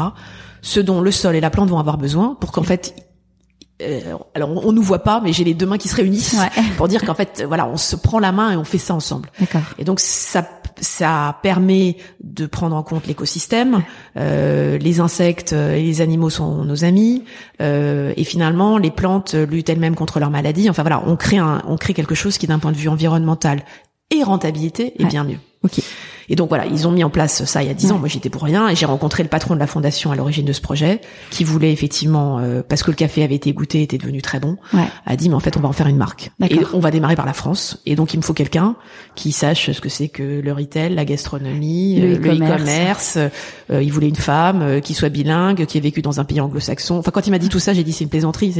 ce dont le sol et la plante vont avoir besoin pour qu'en fait euh, alors on, nous voit pas, mais j'ai les deux mains qui se réunissent pour dire qu'en fait, voilà, on se prend la main et on fait ça ensemble. Et donc ça, ça permet de prendre en compte l'écosystème. Euh, les insectes et les animaux sont nos amis, euh, et finalement les plantes luttent elles-mêmes contre leurs maladies. Enfin voilà, on crée un, on crée quelque chose qui d'un point de vue environnemental et rentabilité est bien mieux. Ok. Et donc voilà, ils ont mis en place ça il y a dix ans. Moi, j'étais pour rien et j'ai rencontré le patron de la fondation à l'origine de ce projet, qui voulait effectivement, euh, parce que le café avait été goûté, était devenu très bon, a dit mais en fait on va en faire une marque et on va démarrer par la France. Et donc il me faut quelqu'un qui sache ce que c'est que le retail, la gastronomie, le euh, e-commerce. Euh, il voulait une femme qui soit bilingue, qui ait vécu dans un pays anglo-saxon. Enfin quand il m'a dit tout ça, j'ai dit c'est une plaisanterie.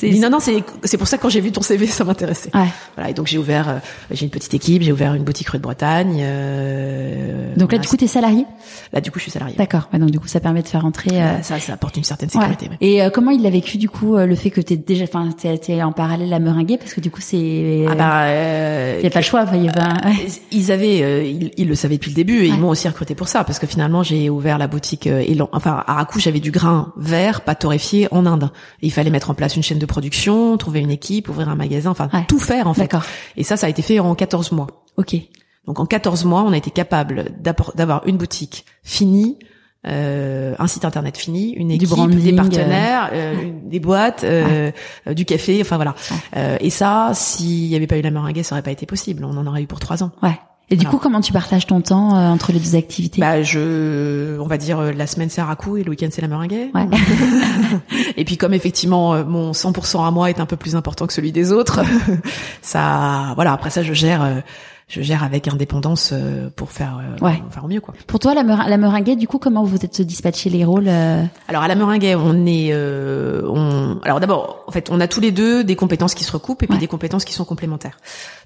C'est non non c'est c'est pour ça que quand j'ai vu ton CV ça m'intéressait. Voilà et donc j'ai ouvert, j'ai une petite équipe, j'ai ouvert une boutique rue de Bretagne. Euh, donc là, du coup, t'es salarié? Là, du coup, je suis salarié. D'accord. donc du coup, ça permet de faire rentrer. Euh, ça, ça apporte une certaine sécurité. Et euh, comment il l'a vécu du coup le fait que t'es déjà, enfin, t'es en parallèle à meringuer parce que du coup, c'est. Ah bah. Euh, y a pas le choix. Y Ils avaient, ils, le savaient depuis le début et ils m'ont aussi recruté pour ça parce que finalement, j'ai ouvert la boutique. et enfin, à Rakou, j'avais du grain vert, pas torréfié en Inde. il fallait mettre en place une chaîne de production, trouver une équipe, ouvrir un magasin, enfin, tout faire en fait. Et ça, ça a été fait en 14 mois. Ok. Donc en 14 mois, on a été capable d'avoir une boutique finie, euh, un site internet fini, une équipe, branding, des partenaires, euh, une- des boîtes, euh, euh, du café, enfin voilà. Euh, et ça, s'il n'y avait pas eu la meringue, ça aurait pas été possible. On en aurait eu pour trois ans. Ouais. Et du coup, comment tu partages ton temps euh, entre les deux activités? Bah, je, on va dire, euh, la semaine c'est raku et le week-end c'est la meringue. Ouais. et puis comme effectivement euh, mon 100% à moi est un peu plus important que celui des autres, ça, voilà. Après ça, je gère, euh, je gère avec indépendance euh, pour faire, euh, Ouais. faire au mieux quoi. Pour toi, la, mer- la meringuée, du coup, comment vous êtes dispatché les rôles euh, Alors à la meringue, on est, euh, on, alors d'abord, en fait, on a tous les deux des compétences qui se recoupent et puis Ouais. des compétences qui sont complémentaires.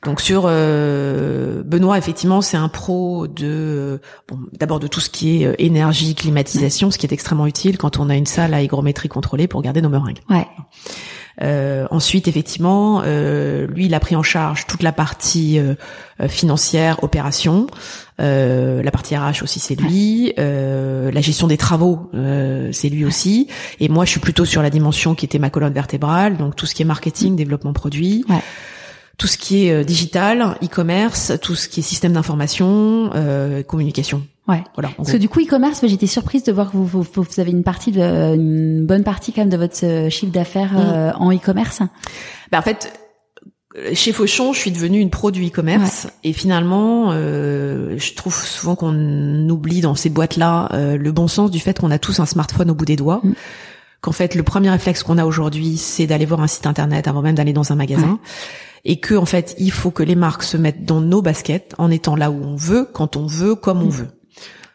Donc sur euh, Benoît, effectivement, c'est un pro de, bon, d'abord de tout ce qui est énergie, climatisation, ce qui est extrêmement utile quand on a une salle à hygrométrie contrôlée pour garder nos meringues. Ouais. Euh, ensuite, effectivement, euh, lui, il a pris en charge toute la partie euh, euh, financière, opération. Euh, la partie RH aussi, c'est lui. Euh, la gestion des travaux, euh, c'est lui aussi. Et moi, je suis plutôt sur la dimension qui était ma colonne vertébrale, donc tout ce qui est marketing, développement produit. Ouais. Tout ce qui est euh, digital, e-commerce, tout ce qui est système d'information, euh, communication. Ouais. Voilà. Parce que du coup, e-commerce, j'étais surprise de voir que vous, vous, vous- avez une partie, de, une bonne partie quand même de votre euh, chiffre d'affaires Mm. euh, en e-commerce. Ben, en fait, euh, chez Fauchon, je suis devenue une pro du e-commerce et finalement, euh, je trouve souvent qu'on oublie dans ces boîtes-là euh, le bon sens du fait qu'on a tous un smartphone au bout des doigts. Mm. Qu'en fait, le premier réflexe qu'on a aujourd'hui, c'est d'aller voir un site internet avant même d'aller dans un magasin. Et que en fait, il faut que les marques se mettent dans nos baskets en étant là où on veut, quand on veut, comme on Mm. veut.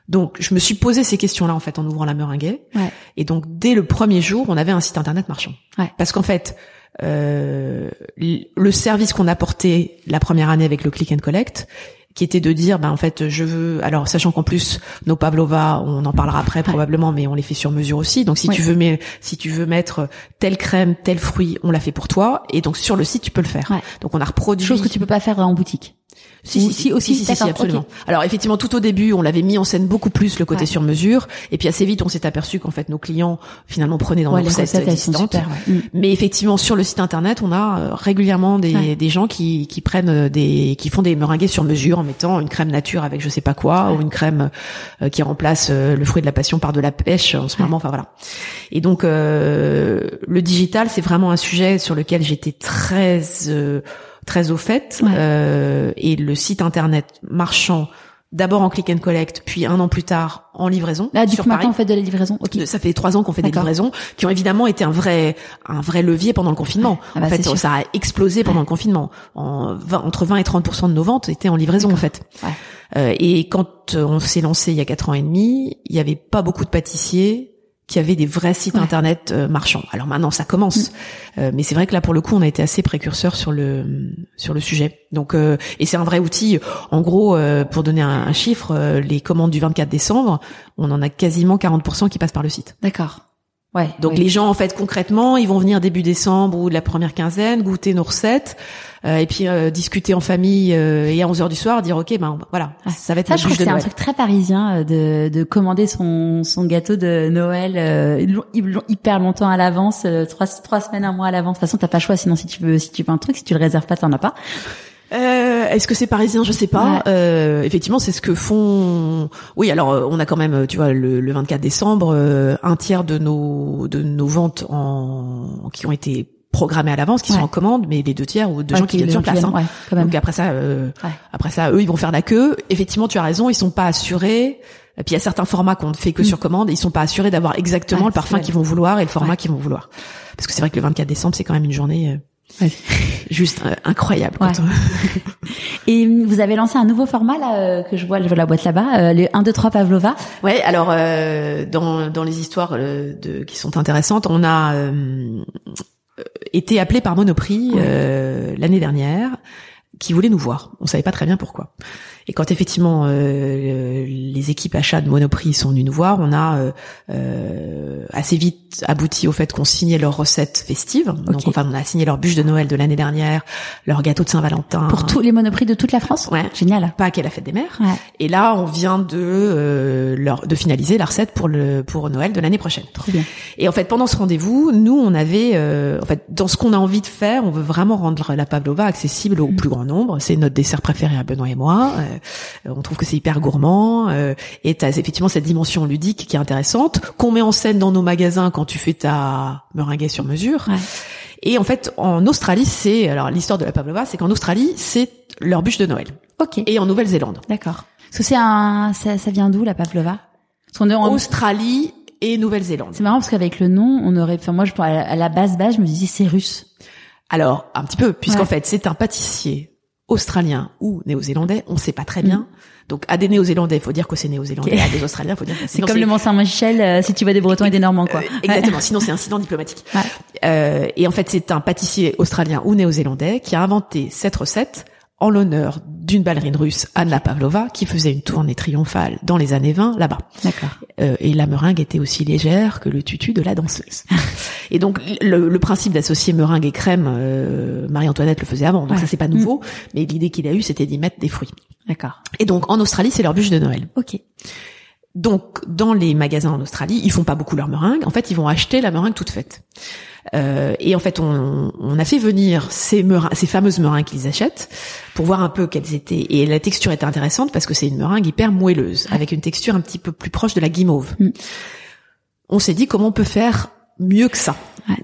Donc, je me suis posé ces questions-là en fait en ouvrant la meringue. Ouais. Et donc, dès le premier jour, on avait un site internet marchand. Ouais. Parce qu'en fait, euh, le service qu'on apportait la première année avec le click and collect, qui était de dire, ben en fait, je veux. Alors, sachant qu'en plus, nos pavlova, on en parlera après probablement, mais on les fait sur mesure aussi. Donc, si tu veux, mais si tu veux mettre telle crème, tel fruit, on l'a fait pour toi. Et donc, sur le site, tu peux le faire. Ouais. Donc, on a reproduit. Chose que tu peux pas faire en boutique. Si, si, si, aussi, si, si, si, absolument. ok. Alors effectivement, tout au début, on l'avait mis en scène beaucoup plus le côté Ouais. sur mesure, et puis assez vite, on s'est aperçu qu'en fait, nos clients finalement prenaient dans Ouais, les recettes recettes, existantes. super. ouais. Mm. Mais effectivement, sur le site internet, on a euh, régulièrement des, des gens qui, qui prennent euh, des, qui font des meringues sur mesure en mettant une crème nature avec je sais pas quoi, ou une crème euh, qui remplace le fruit de la passion par de la pêche en ce moment. Enfin voilà. Et donc euh, le digital, c'est vraiment un sujet sur lequel j'étais très euh, très au fait. Ouais. Euh, et le site internet marchand, d'abord en click and collect, puis un an plus tard en livraison Là, du sur coup, Paris. maintenant, on fait de la livraison. Ça fait trois ans qu'on fait des livraisons qui ont évidemment été un vrai un vrai levier pendant le confinement. Ah bah, en fait, c'est sûr. ça a explosé pendant le confinement. En 20 entre 20 et 30% de nos ventes étaient en livraison en fait. Ouais. Euh, et quand on s'est lancé il y a quatre ans et demi, il y avait pas beaucoup de pâtissiers qui avaient des vrais sites Ouais. Internet euh, marchands. Alors maintenant ça commence, Euh, mais c'est vrai que là pour le coup on a été assez précurseur sur le sur le sujet. Donc euh, et c'est un vrai outil. En gros, euh, pour donner un, un chiffre, euh, les commandes du 24 décembre, on en a quasiment 40% qui passent par le site. D'accord. Ouais. Donc ouais. les gens en fait concrètement, ils vont venir début décembre ou de la première quinzaine, goûter nos recettes et puis euh, discuter en famille euh, et à 11 heures du soir dire OK ben voilà, ça va être Ça, je trouve que c'est un truc très parisien euh, de, de commander son, son gâteau de Noël euh, hyper longtemps à l'avance, euh, trois, trois semaines, un mois à l'avance. De toute façon, t'as pas le choix. Sinon, si tu veux, si tu veux un truc, si tu le réserves pas, t'en as pas. Euh, Est-ce que c'est parisien? Je sais pas. Ouais. Euh, effectivement, c'est ce que font. Oui, alors euh, on a quand même, tu vois, le, le 24 décembre, euh, un tiers de nos de nos ventes en qui ont été programmées à l'avance, qui Ouais. sont en commande, mais les deux tiers ou de gens qui viennent sur place. hein. Ouais, quand même. Donc après ça, euh, après ça, eux, ils vont faire la queue. Effectivement, tu as raison, ils sont pas assurés. Et puis il y a certains formats qu'on ne fait que Mm. sur commande, et ils sont pas assurés d'avoir exactement le parfum qu'ils vont vouloir et le format qu'ils vont vouloir. Parce que c'est vrai que le 24 décembre, c'est quand même une journée euh, juste euh, incroyable. quand Ouais. on- Et hum, vous avez lancé un nouveau format là euh, que je vois, je vois la boîte là-bas, euh, le 1, 2, 3 Pavlova. Ouais, alors euh, dans dans les histoires de qui sont intéressantes, on a euh, été appelé par Monoprix euh, l'année dernière qui voulait nous voir. On savait pas très bien pourquoi. Et quand effectivement euh, les équipes achats de Monoprix sont venues nous voir, on a euh, euh, assez vite abouti au fait qu'on signait leurs recettes festives. Donc enfin on a signé leur bûche de Noël de l'année dernière, leur gâteau de Saint-Valentin. Pour tous les monoprix de toute la France. Ouais. Génial. Pâques et la fête des mères. Ouais. Et là, on vient de euh, leur, de finaliser la recette pour le pour Noël de l'année prochaine. Trop bien. Et en fait, pendant ce rendez-vous, nous, on avait, euh, en fait, dans ce qu'on a envie de faire, on veut vraiment rendre la pavlova accessible au plus grand nombre. C'est notre dessert préféré à Benoît et moi. Euh, on trouve que c'est hyper gourmand euh, et t'as effectivement cette dimension ludique qui est intéressante qu'on met en scène dans nos magasins quand tu fais ta meringue sur mesure. Et en fait, en Australie, c'est alors l'histoire de la pavlova, c'est qu'en Australie, c'est leur bûche de Noël. Ok. Et en Nouvelle-Zélande. D'accord. Parce que c'est un, ça, ça vient d'où la pavlova? Parce en... Australie et Nouvelle-Zélande. C'est marrant parce qu'avec le nom, on aurait, enfin moi, je à la base base, je me disais c'est russe. Alors un petit peu, puisqu'en fait c'est un pâtissier australien ou néo-zélandais, on sait pas très bien. Mm. Donc à des néo-zélandais, il faut dire que c'est néo-zélandais. À des australiens, il faut dire que c'est comme le Mont Saint-Michel euh, si tu vois des Bretons et des Normands quoi. Euh, exactement, sinon c'est incident diplomatique. Euh, et en fait, c'est un pâtissier australien ou néo-zélandais qui a inventé cette recette en l'honneur d'une ballerine russe, Anna Pavlova, qui faisait une tournée triomphale dans les années 20 là-bas. D'accord. Euh, et la meringue était aussi légère que le tutu de la danseuse. et donc le, principe d'associer meringue et crème, euh, Marie-Antoinette le faisait avant, donc ça c'est pas nouveau. Mm. Mais l'idée qu'il a eue, c'était d'y mettre des fruits. D'accord. Et donc en Australie, c'est leur bûche de Noël. Ok. Donc dans les magasins en Australie, ils font pas beaucoup leur meringue. En fait, ils vont acheter la meringue toute faite. Euh, et en fait, on, on, a fait venir ces, meringues, ces fameuses meringues qu'ils achètent pour voir un peu quelles étaient. Et la texture était intéressante parce que c'est une meringue hyper moelleuse, avec une texture un petit peu plus proche de la guimauve. Mm. On s'est dit comment on peut faire mieux que ça.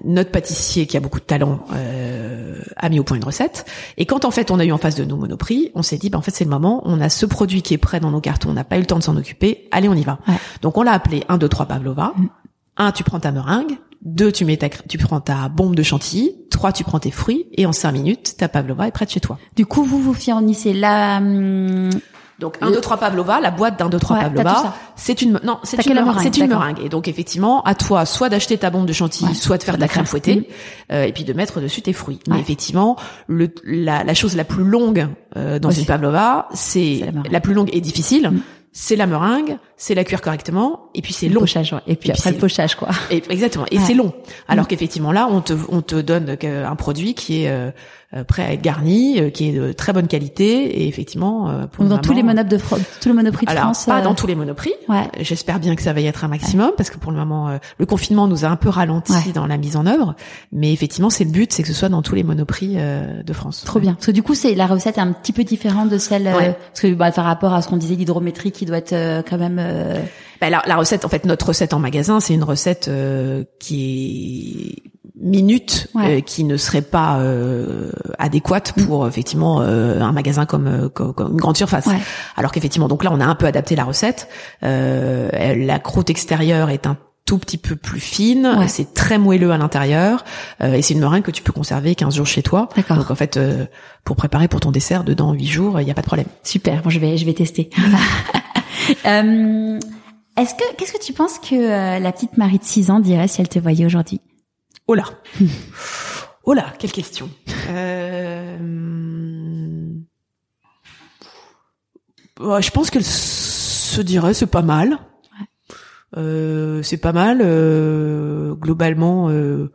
Notre pâtissier, qui a beaucoup de talent, euh, a mis au point une recette. Et quand en fait on a eu en face de nous Monoprix, on s'est dit, bah, en fait c'est le moment, on a ce produit qui est prêt dans nos cartons, on n'a pas eu le temps de s'en occuper, allez on y va. Donc on l'a appelé 1, 2, 3 Pavlova. Mm. Un, tu prends ta meringue. Deux, tu mets ta, tu prends ta bombe de chantilly. Trois, tu prends tes fruits. Et en cinq minutes, ta pavlova est prête chez toi. Du coup, vous vous fournissez la, hum, donc 1 2 3 pavlova, la boîte d'un 2 3 pavlova, c'est une non, c'est une meringue, c'est une meringue et donc effectivement, à toi soit d'acheter ta bombe de chantilly, soit de faire de la crème fouettée mmh. euh, et puis de mettre dessus tes fruits. Mais effectivement, le la, la chose la plus longue euh, dans une pavlova, c'est la, plus longue et difficile. Mmh c'est la meringue, c'est la cuire correctement, et puis c'est long. Pochage, Et puis, après le pochage, quoi. Et, exactement. Et c'est long. Alors mm. qu'effectivement là, on te, on te donne un produit qui est euh, euh, prêt à être garni, euh, qui est de très bonne qualité, et effectivement. Pour dans tous les monoprix de France, tous les monoprix de alors, France. Pas dans tous les monoprix. Ouais. J'espère bien que ça va y être un maximum, parce que pour le moment, le confinement nous a un peu ralenti dans la mise en œuvre, mais effectivement, c'est le but, c'est que ce soit dans tous les monoprix de France. Trop bien. Parce que du coup, c'est la recette est un petit peu différente de celle, parce que bah, par rapport à ce qu'on disait l'hydrométrie qui doit être euh, quand même. Euh, bah, la, la, recette, en fait, notre recette en magasin, c'est une recette euh, qui est minute, qui ne serait pas adéquate mm. pour effectivement un magasin comme, comme, une grande surface. Alors qu'effectivement, donc là, on a un peu adapté la recette. la croûte extérieure est un tout petit peu plus fine, c'est très moelleux à l'intérieur et c'est une meringue que tu peux conserver 15 jours chez toi. Donc en fait pour préparer pour ton dessert dedans 8 jours, il n'y a pas de problème. Super, bon je vais je vais tester. Euh, est-ce que qu'est-ce que tu penses que euh, la petite Marie de 6 ans dirait si elle te voyait aujourd'hui? Oh là Oh là, quelle question euh... je pense qu'elle se dirait c'est pas mal. Euh, c'est pas mal. Euh, globalement, euh,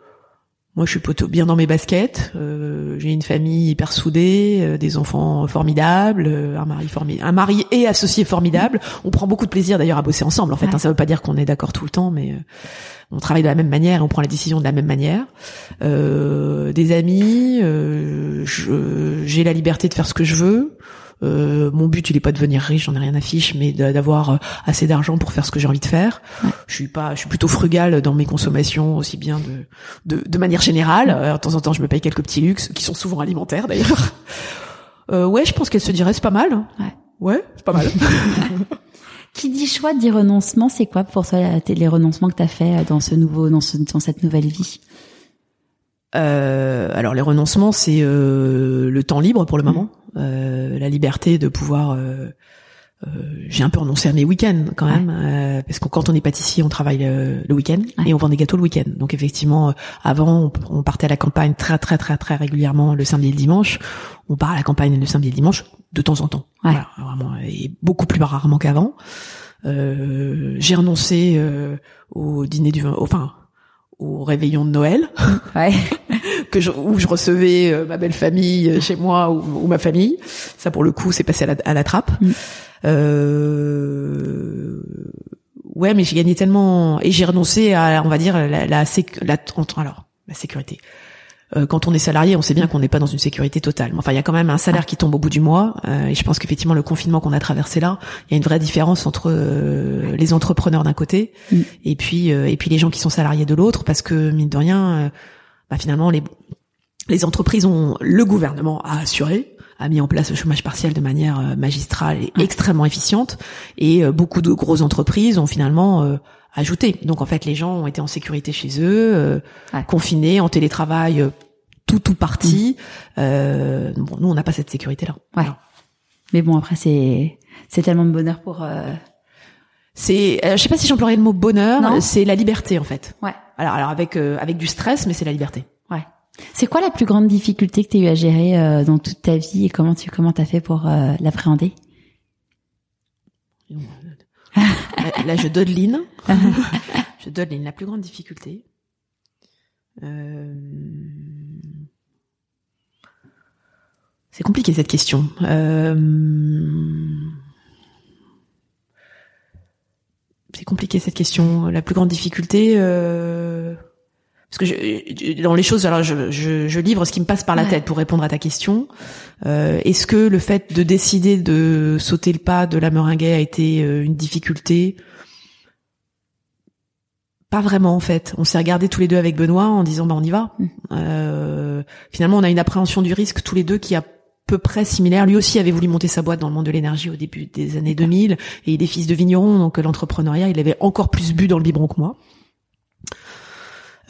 moi, je suis plutôt bien dans mes baskets. Euh, j'ai une famille hyper soudée, euh, des enfants formidables, euh, un mari formidable, un mari et associé formidable. On prend beaucoup de plaisir d'ailleurs à bosser ensemble. En fait, hein, ça veut pas dire qu'on est d'accord tout le temps, mais on travaille de la même manière et on prend la décision de la même manière. des amis, j'ai la liberté de faire ce que je veux. Euh, mon but, il est pas de devenir riche, j'en ai rien à fiche, mais d'avoir euh, assez d'argent pour faire ce que j'ai envie de faire. Je suis pas, je suis plutôt frugal dans mes consommations, aussi bien de de, manière générale. Euh, de temps en temps, je me paye quelques petits luxes qui sont souvent alimentaires d'ailleurs. Euh, ouais, je pense qu'elle se dirait c'est pas mal. Ouais, ouais c'est pas mal. Qui dit choix dit renoncement, c'est quoi pour toi les renoncements que tu as fait dans ce nouveau dans, ce, dans cette nouvelle vie? Euh, alors les renoncements, c'est euh, le temps libre pour le moment, euh, la liberté de pouvoir. Euh, euh, j'ai un peu renoncé à mes week-ends quand même, parce que quand on est pâtissier, on travaille le, week-end et on vend des gâteaux le week-end. Donc effectivement, avant, on, partait à la campagne très très très très régulièrement le samedi et le dimanche. On part à la campagne le samedi et le dimanche de temps en temps, voilà, vraiment, et beaucoup plus rarement qu'avant. j'ai renoncé au dîner du, enfin au réveillon de Noël, ouais. que je, où je recevais euh, ma belle famille euh, chez moi ou, ma famille. Ça, pour le coup, c'est passé à la, trappe. Mm. Euh... Ouais, mais j'ai gagné tellement et j'ai renoncé à, on va dire, la, la, la, alors la sécurité. euh, quand on est salarié, on sait bien qu'on n'est pas dans une sécurité totale. Enfin, il y a quand même un salaire qui tombe au bout du mois, euh, et je pense qu'effectivement le confinement qu'on a traversé là, il y a une vraie différence entre euh, les entrepreneurs d'un côté Mm. et puis et puis les gens qui sont salariés de l'autre, parce que mine de rien, bah, finalement les les entreprises ont le gouvernement a assuré a mis en place le chômage partiel de manière magistrale et extrêmement efficiente et beaucoup de grosses entreprises ont finalement ajouté. Donc en fait, les gens ont été en sécurité chez eux, euh, Ouais. confinés, en télétravail, euh, tout tout parti. Euh, bon, nous, on n'a pas cette sécurité-là. Ouais. Mais bon, après, c'est c'est tellement de bonheur pour. C'est, euh, je sais pas si j'emploierais le mot bonheur. C'est la liberté en fait. Ouais. Alors, alors avec euh, avec du stress, mais c'est la liberté. Ouais. C'est quoi la plus grande difficulté que tu as eu à gérer euh, dans toute ta vie et comment tu comment t'as fait pour euh, l'appréhender? Là, là, je dodeline. je dodeline. La plus grande difficulté. Euh, C'est compliqué cette question. Euh, C'est compliqué cette question. La plus grande difficulté. euh, Parce que je, dans les choses, alors je, je, je livre ce qui me passe par la Ouais. tête pour répondre à ta question. Euh, Est-ce que le fait de décider de sauter le pas de la meringue a été euh, une difficulté? Pas vraiment en fait. On s'est regardé tous les deux avec Benoît en disant bah on y va. Mm. Euh, finalement, on a une appréhension du risque tous les deux qui à peu près similaire. Lui aussi avait voulu monter sa boîte dans le monde de l'énergie au début des années 2000 et il est fils de vigneron donc euh, l'entrepreneuriat il avait encore plus bu dans le biberon que moi.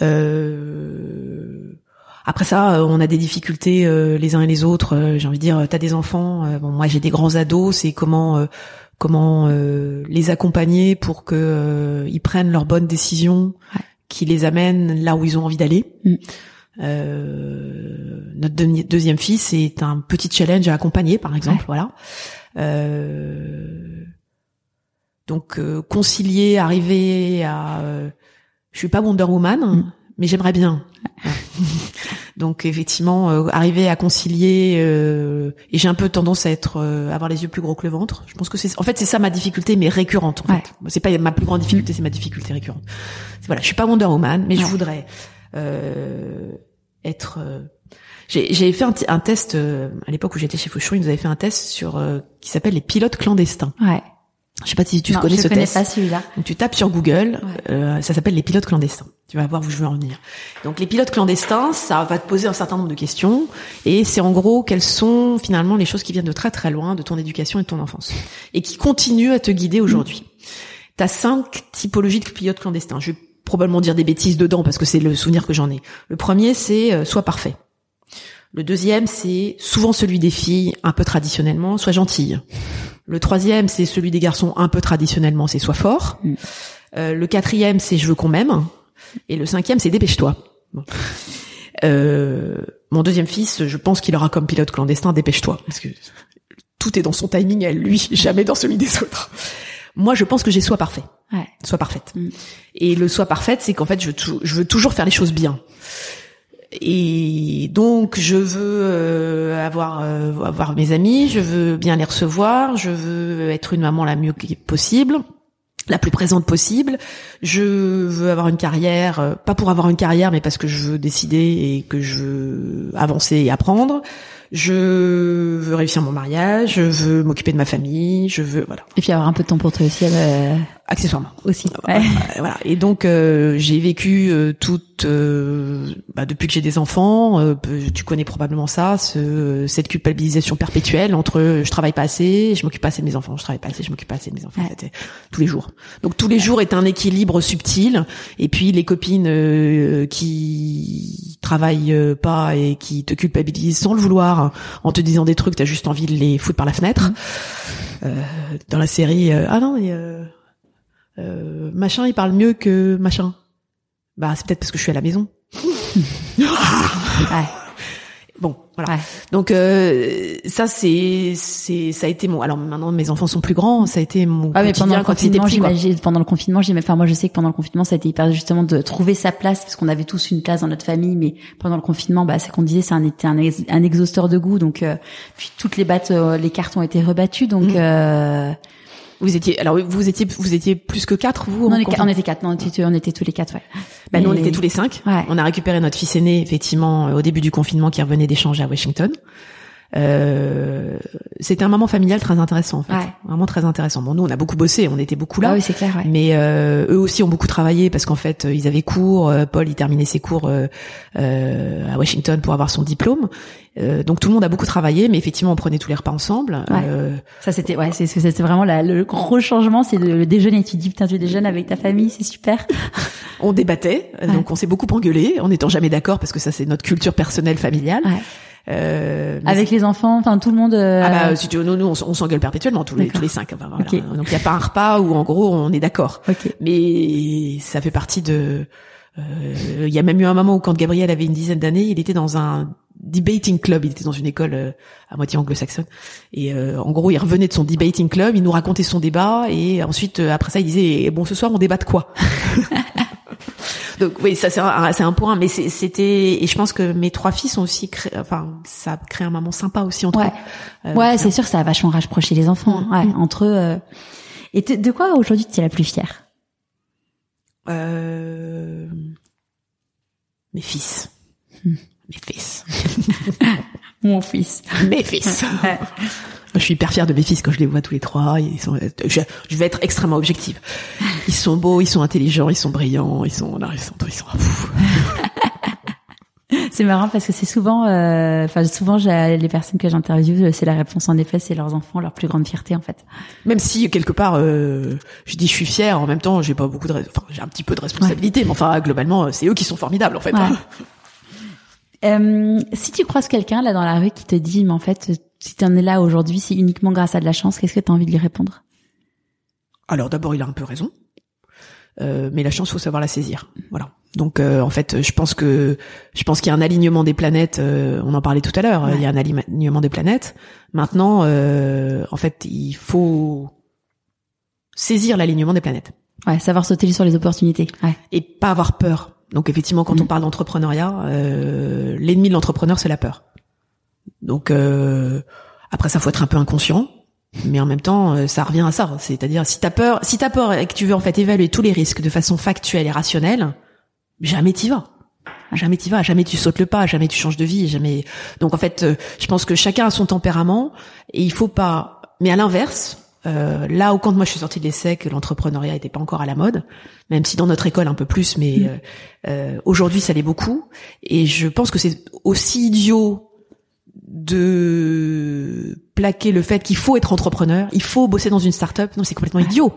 Euh, Après ça, euh, on a des difficultés euh, les uns et les autres. Euh, J'ai envie de dire, t'as des enfants. euh, bon, moi, j'ai des grands ados. C'est comment euh, comment euh, les accompagner pour que euh, ils prennent leurs bonnes décisions, Ouais. qui les amènent là où ils ont envie d'aller. Mm. Euh, notre deuxième fils est un petit challenge à accompagner, par exemple. Voilà. Euh, donc euh, concilier, arriver à, euh, je suis pas Wonder Woman, Mm. mais j'aimerais bien. Donc effectivement, euh, arriver à concilier, euh, et j'ai un peu tendance à être, euh, avoir les yeux plus gros que le ventre. Je pense que c'est, en fait, c'est ça ma difficulté, mais récurrente. En Ouais. fait, c'est pas ma plus grande difficulté, c'est ma difficulté récurrente. Voilà, je suis pas Wonder Woman, mais je voudrais être. euh, j'ai j'ai fait un, un test euh, à l'époque où j'étais chez Fauchon. Ils nous avaient fait un test sur euh, qui s'appelle les pilotes clandestins. Ouais. Je sais pas si tu non, connais je ce connais test. pas celui-là. Donc tu tapes sur Google, Ouais. euh, ça s'appelle les pilotes clandestins. Tu vas voir où je veux en venir. Donc les pilotes clandestins, ça va te poser un certain nombre de questions et c'est en gros quelles sont finalement les choses qui viennent de très très loin de ton éducation et de ton enfance et qui continuent à te guider aujourd'hui. T'as cinq typologies de pilotes clandestins. Je vais probablement dire des bêtises dedans parce que c'est le souvenir que j'en ai. Le premier c'est euh, sois parfait. Le deuxième c'est souvent celui des filles un peu traditionnellement, sois gentille. Le troisième, c'est celui des garçons un peu traditionnellement, c'est sois fort. Mm. Euh, le quatrième, c'est je veux qu'on m'aime. Et le cinquième, c'est dépêche-toi. Bon. Euh, mon deuxième fils, je pense qu'il aura comme pilote clandestin dépêche-toi, parce que tout est dans son timing à lui, jamais dans celui des autres. Moi, je pense que j'ai sois parfait, Ouais. sois parfaite. Mm. Et le sois parfaite, c'est qu'en fait, je je veux toujours faire les choses bien. Et donc je veux euh, avoir euh, avoir mes amis, je veux bien les recevoir, je veux être une maman la mieux possible, la plus présente possible. Je veux avoir une carrière, euh, pas pour avoir une carrière, mais parce que je veux décider et que je veux avancer et apprendre. Je veux réussir mon mariage, je veux m'occuper de ma famille, je veux voilà, Et puis avoir un peu de temps pour toi aussi. euh, accessoirement. aussi. Voilà, Ouais. voilà. Et donc euh, j'ai vécu euh, toute euh, bah, depuis que j'ai des enfants. euh, tu connais probablement ça, ce, cette culpabilisation perpétuelle entre euh, je travaille pas assez, je m'occupe pas assez de mes enfants, je travaille pas assez, je m'occupe pas assez de mes enfants. Ouais. C'était tous les jours. Donc tous les jours est un équilibre subtil. Et puis les copines euh, qui travaillent euh, pas et qui te culpabilisent sans le vouloir, en te disant des trucs, t'as juste envie de les foutre par la fenêtre. Euh, dans la série, euh, ah non, mais, euh, euh, machin, il parle mieux que machin. Bah, c'est peut-être parce que je suis à la maison. Ouais. Bon, voilà. Ouais. Donc euh, ça, c'est, c'est, ça a été mon. Alors maintenant, mes enfants sont plus grands. Ça a été mon Ah mais pendant le quand ils étaient confinement, petits. pendant le confinement, j'aimais, enfin moi je sais que pendant le confinement, ça a été hyper justement de trouver sa place parce qu'on avait tous une place dans notre famille, mais pendant le confinement, bah c'est qu'on disait, c'est un était un, ex- un exhausteur de goût, donc euh, puis toutes les battes, euh, les cartes ont été rebattues, donc Mhm. Vous étiez. Alors vous étiez, vous étiez plus que quatre, vous. on, en est- confinement on était quatre, non, on était, on était tous les quatre, ouais. Bah, nous, on Mais- était tous les cinq. Ouais. On a récupéré notre fils aîné, effectivement, euh, au début du confinement, qui revenait d'échanger à Washington. Euh, c'était un moment familial très intéressant, en fait. Ouais. Vraiment très intéressant. Bon, nous, on a beaucoup bossé, on était beaucoup là. Ah oui, c'est clair. Ouais. Mais euh, eux aussi ont beaucoup travaillé parce qu'en fait, euh, ils avaient cours. euh, Paul, il terminait ses cours euh, euh, à Washington pour avoir son diplôme. Euh, donc tout le monde a beaucoup travaillé, mais effectivement, on prenait tous les repas ensemble. Ouais. Ça c'était ouais, c'est c'était vraiment la- le gros changement, c'est le, le déjeuner. Tu dis putain, tu déjeunes avec ta famille, c'est super. on débattait, donc on s'est beaucoup engueulé, en n'étant jamais d'accord parce que ça, c'est notre culture personnelle familiale. Ouais. Euh, Avec les enfants, enfin tout le monde. euh, Ah bah si tu veux, nous, nous on, s'engueule perpétuellement tous les D'accord. tous les cinq. Enfin, voilà. Ok. Donc il y a pas un repas où en gros on est d'accord. Ok. Mais ça fait partie de. euh, Il y a même eu un moment où quand Gabriel avait une dizaine d'années, il était dans un debating club. Il était dans une école euh, à moitié anglo-saxonne. Et euh, en gros, il revenait de son debating club, il nous racontait son débat et ensuite après ça, il disait eh, bon ce soir on débat de quoi? Donc oui, ça c'est un, un point, mais c'est- c'était et je pense que mes trois filles sont aussi, cré... enfin ça crée un moment sympa aussi entre Ouais. eux. Euh, Ouais, c'est sûr, que ça a vachement rapproché les enfants. Mm. Ouais, entre eux. euh. Et de quoi aujourd'hui tu es la plus fière? Euh... Mes fils. Hmm. Mes fils. Mon fils. Mes fils. Je suis hyper fière de mes fils quand je les vois tous les trois. Ils sont, je, je vais être extrêmement objective. Ils sont beaux, ils sont intelligents, ils sont brillants, ils sont, non, ils sont, ils sont. C'est marrant parce que c'est souvent, euh, enfin souvent les personnes que j'interviewe, c'est la réponse en effet, c'est leurs enfants, leur plus grande fierté en fait. même si quelque part, euh, je dis je suis fière, en même temps, j'ai pas beaucoup de, enfin, j'ai un petit peu de responsabilité, mais enfin, globalement, c'est eux qui sont formidables, en fait. Ouais. hein. Euh, si tu croises quelqu'un là dans la rue qui te dit, mais en fait, si tu en es là aujourd'hui, c'est uniquement grâce à de la chance, qu'est-ce que tu as envie de lui répondre? Alors d'abord, il a un peu raison, Euh, mais la chance, faut savoir la saisir. Voilà. Donc euh, en fait, je pense que je pense qu'il y a un alignement des planètes. euh, on en parlait tout à l'heure. Ouais. Il y a un alignement des planètes. Maintenant, euh, en fait, il faut saisir l'alignement des planètes Ouais, savoir sauter sur les opportunités. Ouais. et pas avoir peur. Donc effectivement, quand on parle d'entrepreneuriat, euh, l'ennemi de l'entrepreneur, c'est la peur. Donc euh, après ça, faut être un peu inconscient, mais en même temps, euh, ça revient à ça. C'est-à-dire, si t'as peur, si t'as peur et que tu veux en fait évaluer tous les risques de façon factuelle et rationnelle, jamais t'y vas. Jamais t'y vas, jamais tu sautes le pas, jamais tu changes de vie, jamais. Donc en fait, euh, je pense que chacun a son tempérament et il faut pas. Mais à l'inverse, euh, là où quand moi je suis sortie de l'essai, que l'entrepreneuriat était pas encore à la mode, même si dans notre école un peu plus, mais euh, euh, aujourd'hui ça l'est beaucoup. Et je pense que c'est aussi idiot de plaquer le fait qu'il faut être entrepreneur, il faut bosser dans une start-up. Non, c'est complètement idiot.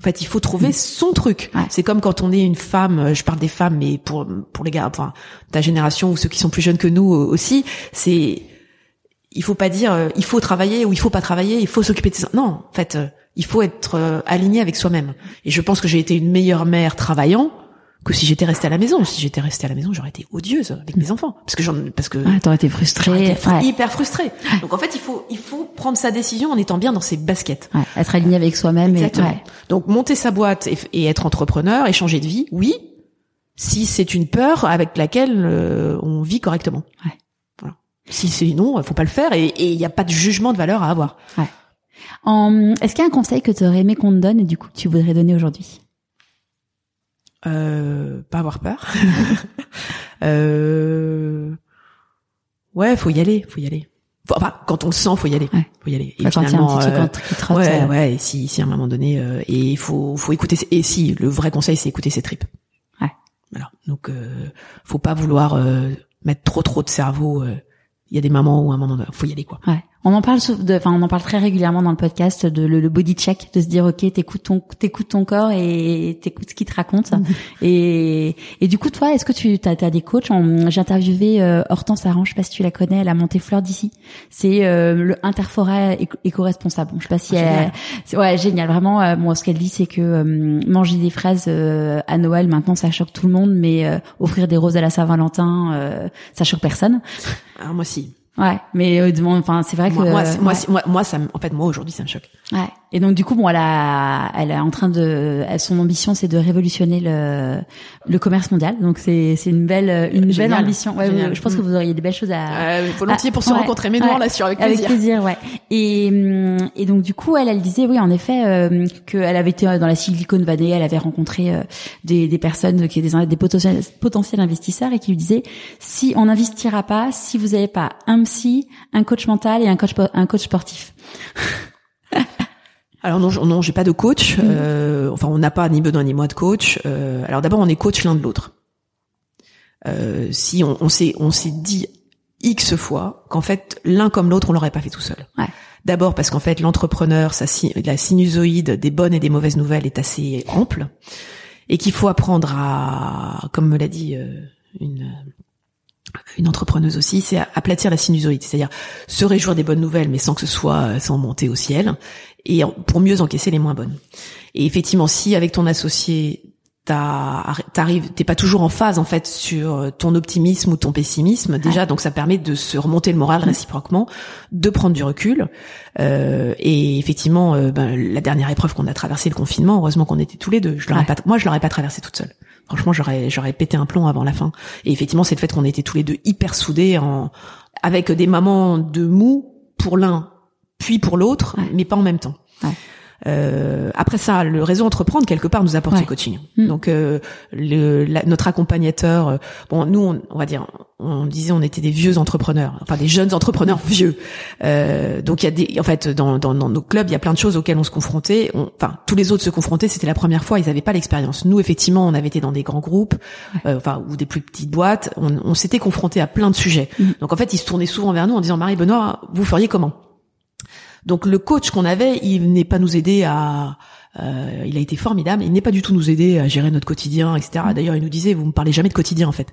En fait, il faut trouver son truc. Ouais. C'est comme quand on est une femme, euh, je parle des femmes, mais pour pour les gars, enfin ta génération ou ceux qui sont plus jeunes que nous euh, aussi, c'est il faut pas dire euh, il faut travailler ou il faut pas travailler, il faut s'occuper de ses non, en fait, il faut être aligné avec soi-même. Et je pense que j'ai été une meilleure mère travaillant que si j'étais restée à la maison. Si j'étais restée à la maison, j'aurais été odieuse avec mes enfants parce que j'en parce que Ouais, t'aurais été frustrée. été Ouais. hyper frustrée. Donc en fait, il faut il faut prendre sa décision en étant bien dans ses baskets. Ouais, être aligné avec soi-même et. Donc monter sa boîte et, et être entrepreneur et changer de vie, oui, si c'est une peur avec laquelle euh, on vit correctement. Ouais. Voilà. Si c'est non, faut pas le faire et il n'y a pas de jugement de valeur à avoir. En- Est-ce qu'il y a un conseil que tu aurais aimé qu'on te donne et du coup que tu voudrais donner aujourd'hui? Euh, pas avoir peur. euh, ouais, faut y aller, faut y aller. Faut- enfin, quand on le sent, faut y aller, Ouais. faut y aller. Et Enfin, Quand il y a un finalement, petit truc euh, qui ouais, euh, ouais. Et si, si à un moment donné, euh, et il faut, faut écouter. Et si le vrai conseil, c'est écouter ses tripes. Ouais. Voilà. Donc, euh, faut pas vouloir euh, mettre trop, trop de cerveau. euh, Il y a des moments où à un moment, donné, faut y aller quoi. Ouais. On en parle, de- enfin, on en parle très régulièrement dans le podcast de le, le body check, de se dire ok, t'écoutes ton, t'écoutes ton corps et t'écoutes ce qu'il te raconte. Et, et du coup, toi, est-ce que tu as, as des coachs? J'ai interviewé euh, Hortense Aran, je sais pas si tu la connais, elle a monté Fleur d'ici. C'est euh, le Interfora éco- éco-responsable. Je sais pas si Ah, elle, ouais, génial. Vraiment, euh, moi, ce qu'elle dit, c'est que euh, manger des fraises euh, à Noël, maintenant, ça choque tout le monde, mais euh, offrir des roses à la Saint-Valentin, euh, ça choque personne. Alors Ah, moi si. Ouais, mais euh, enfin, c'est vrai que moi, euh, moi, moi, moi, ça, en fait, moi aujourd'hui, ça me choque. Ouais. Et donc du coup, bon, elle a, elle est en train de, son ambition, c'est de révolutionner le, le commerce mondial. Donc c'est, c'est une belle, une belle ambition. Ouais, je pense que vous auriez des belles choses à. Euh, volontiers pour se rencontrer, mais non, là, sur avec plaisir. Avec plaisir, ouais. Et, et donc du coup, elle, elle disait, oui, en effet, euh, qu'elle avait été dans la Silicon Valley, elle avait rencontré euh, des, des personnes qui des, des potentiels, potentiels investisseurs et qui lui disaient, si on n'investira pas, si vous n'avez pas un psy, un coach mental et un coach, un coach sportif. Alors non, non, j'ai pas de coach. Mm. Euh, enfin, on n'a pas ni besoin ni moi de coach. Euh, alors d'abord, on est coach l'un de l'autre. Euh, si on, s'est on s'est dit x fois qu'en fait l'un comme l'autre on l'aurait pas fait tout seul. Ouais. D'abord parce qu'en fait l'entrepreneur, sa la sinusoïde des bonnes et des mauvaises nouvelles est assez ample et qu'il faut apprendre à, comme me l'a dit euh, une une entrepreneuse aussi, c'est aplatir la sinusoïde, c'est-à-dire se réjouir des bonnes nouvelles, mais sans que ce soit sans monter au ciel, et pour mieux encaisser les moins bonnes. Et effectivement, si avec ton associé t'arrives, t'es pas toujours en phase en fait sur ton optimisme ou ton pessimisme déjà, donc ça permet de se remonter le moral réciproquement, de prendre du recul. Euh, et effectivement, euh, ben, la dernière épreuve qu'on a traversée, le confinement, heureusement qu'on était tous les deux. Je l'aurais pas, moi, je l'aurais pas traversé toute seule. Franchement, j'aurais j'aurais pété un plomb avant la fin. Et effectivement, c'est le fait qu'on était tous les deux hyper soudés, en avec des moments de mou pour l'un, puis pour l'autre, mais pas en même temps. Ouais. Euh, après ça, le réseau entreprendre quelque part nous apporte ce coaching. Mm. Donc euh, le, notre accompagnateur, euh, bon nous on, on, va dire, on disait on était des vieux entrepreneurs, enfin des jeunes entrepreneurs vieux. Euh, donc il y a des, en fait dans, dans, dans, nos clubs il y a plein de choses auxquelles on se confrontait. On, enfin tous les autres se confrontaient, c'était la première fois, ils n'avaient pas l'expérience. Nous effectivement on avait été dans des grands groupes, euh, enfin ou des plus petites boîtes, on, on s'était confrontés à plein de sujets. Mm. Donc en fait ils se tournaient souvent vers nous en disant Marie Benoît, vous feriez comment? Donc le coach qu'on avait, il n'est pas nous aider à euh, il a été formidable. Il n'est pas du tout nous aider à gérer notre quotidien, etc. Mm. D'ailleurs, il nous disait, vous me parlez jamais de quotidien en fait.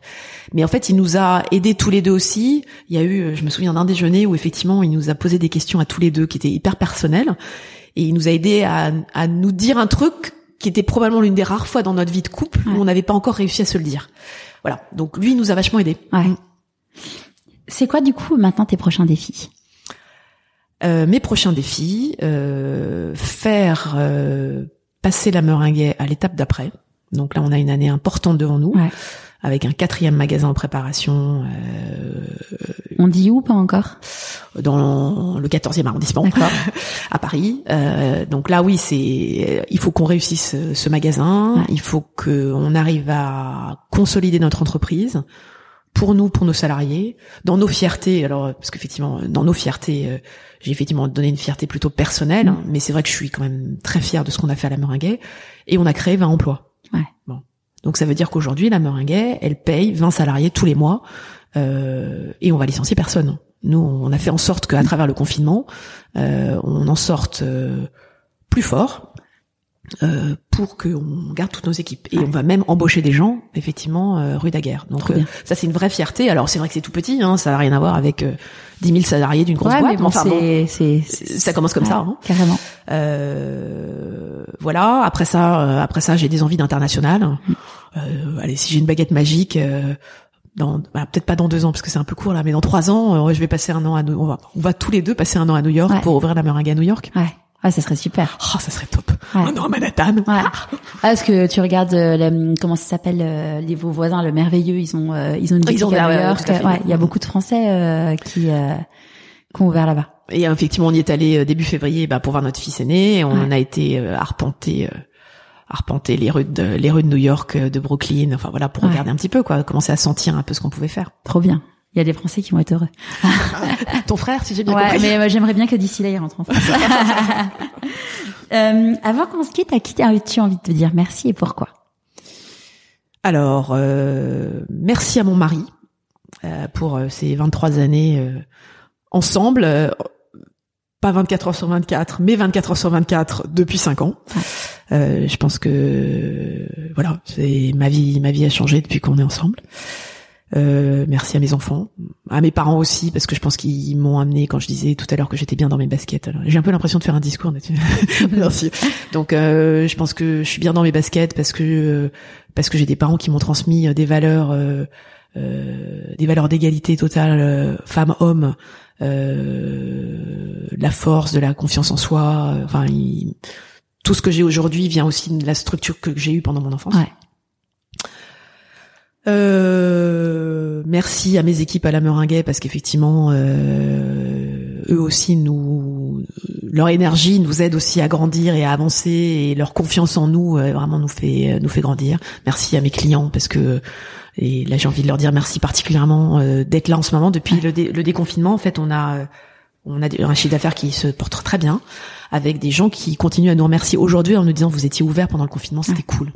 Mais en fait, il nous a aidés tous les deux aussi. Il y a eu, je me souviens d'un déjeuner où effectivement, il nous a posé des questions à tous les deux qui étaient hyper personnelles, et il nous a aidés à, à nous dire un truc qui était probablement l'une des rares fois dans notre vie de couple où on n'avait pas encore réussi à se le dire. Voilà. Donc lui, il nous a vachement aidés. Ouais. Mm. C'est quoi du coup maintenant tes prochains défis? Euh, mes prochains défis, euh, faire euh, passer la meringue à l'étape d'après. Donc là, on a une année importante devant nous, avec un quatrième magasin en préparation. on dit où pas encore? Dans le 14e arrondissement, à Paris. donc là, oui, c'est il faut qu'on réussisse ce magasin. Il faut qu'on arrive à consolider notre entreprise pour nous, pour nos salariés, dans nos fiertés. Alors, parce qu'effectivement, dans nos fiertés, j'ai effectivement donné une fierté plutôt personnelle, hein, mais c'est vrai que je suis quand même très fière de ce qu'on a fait à la Meringuet. Et on a créé 20 emplois. Ouais. Bon. Donc ça veut dire qu'aujourd'hui, la Meringuet, elle paye 20 salariés tous les mois, euh, et on va licencier personne. Nous, on a fait en sorte qu'à travers le confinement, euh, on en sorte euh, plus fort, euh, pour qu'on garde toutes nos équipes. Et on va même embaucher des gens, effectivement, euh, rue Daguerre. Donc euh, ça, c'est une vraie fierté. Alors c'est vrai que c'est tout petit, hein, ça n'a rien à voir avec euh, 10 000 salariés d'une grosse boîte. Mais enfin, c'est, ça commence comme ça. Hein. Carrément. voilà. Après ça, après ça, j'ai des envies d'international. allez, si j'ai une baguette magique. dans, bah, peut-être pas dans deux ans parce que c'est un peu court là, mais dans trois ans, je vais passer un an à New, on va, on va tous les deux passer un an à New York pour ouvrir la meringue à New York. Ouais. Ah, ça serait super. Oh, ça serait top. Ouais. Un an à Manhattan. Ouais. Ah, parce que tu regardes euh, comment ça s'appelle euh, les vos voisins, le merveilleux, ils ont euh, ils ont une boutique à New York. Ouais, il y a beaucoup de Français euh, qui euh, qui ont ouvert là-bas. Et effectivement, on y est allé début février bah, pour voir notre fils aîné. On a été arpenter arpenter les rues de les rues de New York, de Brooklyn. Enfin voilà, pour regarder un petit peu quoi, commencer à sentir un peu ce qu'on pouvait faire. Trop bien. Il y a des Français qui vont être heureux. Ton frère, si j'ai bien ouais, compris. mais euh, j'aimerais bien que d'ici là, il rentre en France. euh, avant qu'on se quitte, à qui as-tu envie de te dire merci et pourquoi? Alors, euh, merci à mon mari euh, pour euh, ces 23 années euh, ensemble. pas 24 heures sur 24, mais 24 heures sur 24 depuis 5 ans. je pense que voilà, c'est ma vie, ma vie a changé depuis qu'on est ensemble. Euh, merci à mes enfants, à mes parents aussi, parce que je pense qu'ils m'ont amené quand je disais tout à l'heure que j'étais bien dans mes baskets. J'ai un peu l'impression de faire un discours merci. Donc, euh, je pense que je suis bien dans mes baskets parce que euh, parce que j'ai des parents qui m'ont transmis euh, des valeurs des valeurs d'égalité totale femmes-hommes, la force, de la confiance en soi. Enfin, tout ce que j'ai aujourd'hui vient aussi de la structure que j'ai eue pendant mon enfance. Ouais. Euh, merci à mes équipes à la Meringuet parce qu'effectivement, euh, eux aussi nous, leur énergie nous aide aussi à grandir et à avancer et leur confiance en nous euh, vraiment nous fait nous fait grandir. Merci à mes clients parce que et là j'ai envie de leur dire merci particulièrement euh, d'être là en ce moment depuis le, le, déconfinement. En fait, on a on a un chiffre d'affaires qui se porte très bien avec des gens qui continuent à nous remercier aujourd'hui en nous disant vous étiez ouverts pendant le confinement, c'était cool.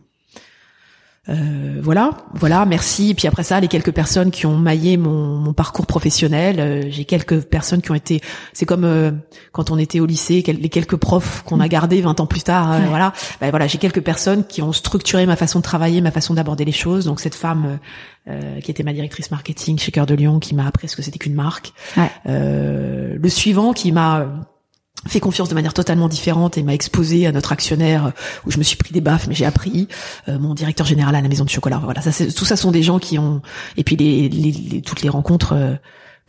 Euh, voilà, voilà, merci. Et puis après ça, les quelques personnes qui ont maillé mon, mon parcours professionnel, euh, j'ai quelques personnes qui ont été, c'est comme euh, quand on était au lycée, les quelques profs qu'on a gardés 20 ans plus tard, voilà. Ben voilà, j'ai quelques personnes qui ont structuré ma façon de travailler, ma façon d'aborder les choses. Donc cette femme qui était ma directrice marketing chez Cœur de Lion, qui m'a appris ce que c'était qu'une marque. le suivant qui m'a fait confiance de manière totalement différente et m'a exposé à notre actionnaire euh, où je me suis pris des baffes mais j'ai appris euh, mon directeur général à la maison de chocolat. Voilà ça tout ça sont des gens qui ont et puis les, les, toutes les rencontres euh,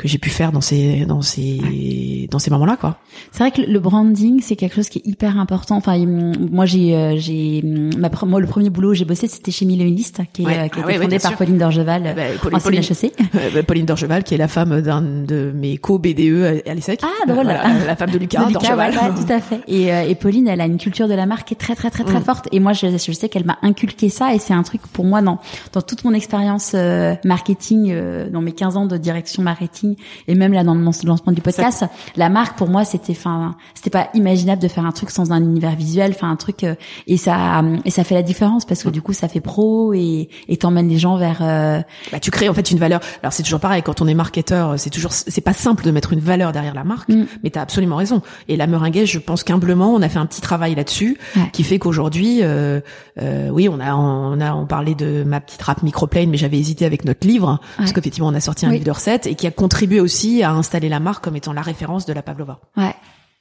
que j'ai pu faire dans ces dans ces dans ces moments-là quoi. C'est vrai que le branding c'est quelque chose qui est hyper important. Enfin moi j'ai euh, j'ai ma moi le premier boulot où j'ai bossé c'était chez Mille List qui, est, qui a été ah fondé par Pauline Dorgeval bah, Pauline, Pauline, HEC. Bah, Pauline Dorgeval qui est la femme d'un de mes co-BDE à l'ESSEC. Ah drôle. la femme de Lucas, de Dorgeval. tout à fait. Et, euh, et Pauline elle a une culture de la marque qui est très très très très mm. forte et moi je, je sais qu'elle m'a inculqué ça et c'est un truc pour moi dans dans toute mon expérience euh, marketing dans mes 15 ans de direction marketing et même là dans le lancement du podcast, la marque pour moi c'était enfin c'était pas imaginable de faire un truc sans un univers visuel, enfin un truc euh, et ça et ça fait la différence parce que du coup ça fait pro et et t'emmènes les gens vers euh, bah, tu crées en fait une valeur. Alors c'est toujours pareil quand on est marketeur, c'est toujours c'est pas simple de mettre une valeur derrière la marque, mm. mais tu as absolument raison. Et la Meringuez, je pense qu'humblement, on a fait un petit travail là-dessus qui fait qu'aujourd'hui euh, euh, oui, on a on a on parlait de ma petite rap microplane mais j'avais hésité avec notre livre parce qu'effectivement on a sorti un livre de recettes et qui a contribué aussi à installer la marque comme étant la référence de la Pavlova. Ouais.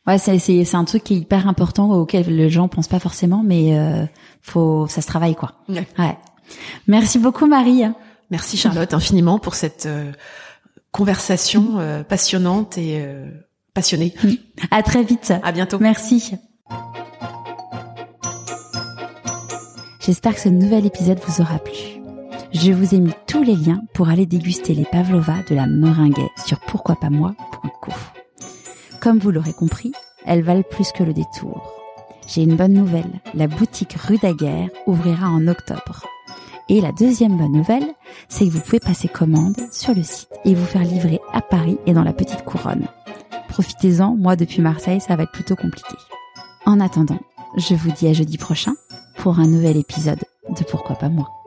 Ouais, c'est c'est c'est un truc qui est hyper important auquel les gens pensent pas forcément, mais euh, faut ça se travaille quoi. Ouais. Merci beaucoup Marie. Merci Charlotte infiniment pour cette euh, conversation euh, passionnante et euh, passionnée. À très vite. À bientôt. Merci. J'espère que ce nouvel épisode vous aura plu. Je vous ai mis tous les liens pour aller déguster les pavlova de la meringuet sur pourquoipasmoi.co. Comme vous l'aurez compris, elles valent plus que le détour. J'ai une bonne nouvelle, la boutique rue Daguerre ouvrira en octobre. Et la deuxième bonne nouvelle, c'est que vous pouvez passer commande sur le site et vous faire livrer à Paris et dans la petite couronne. Profitez-en, moi depuis Marseille, ça va être plutôt compliqué. En attendant, je vous dis à jeudi prochain pour un nouvel épisode de Pourquoi pas moi.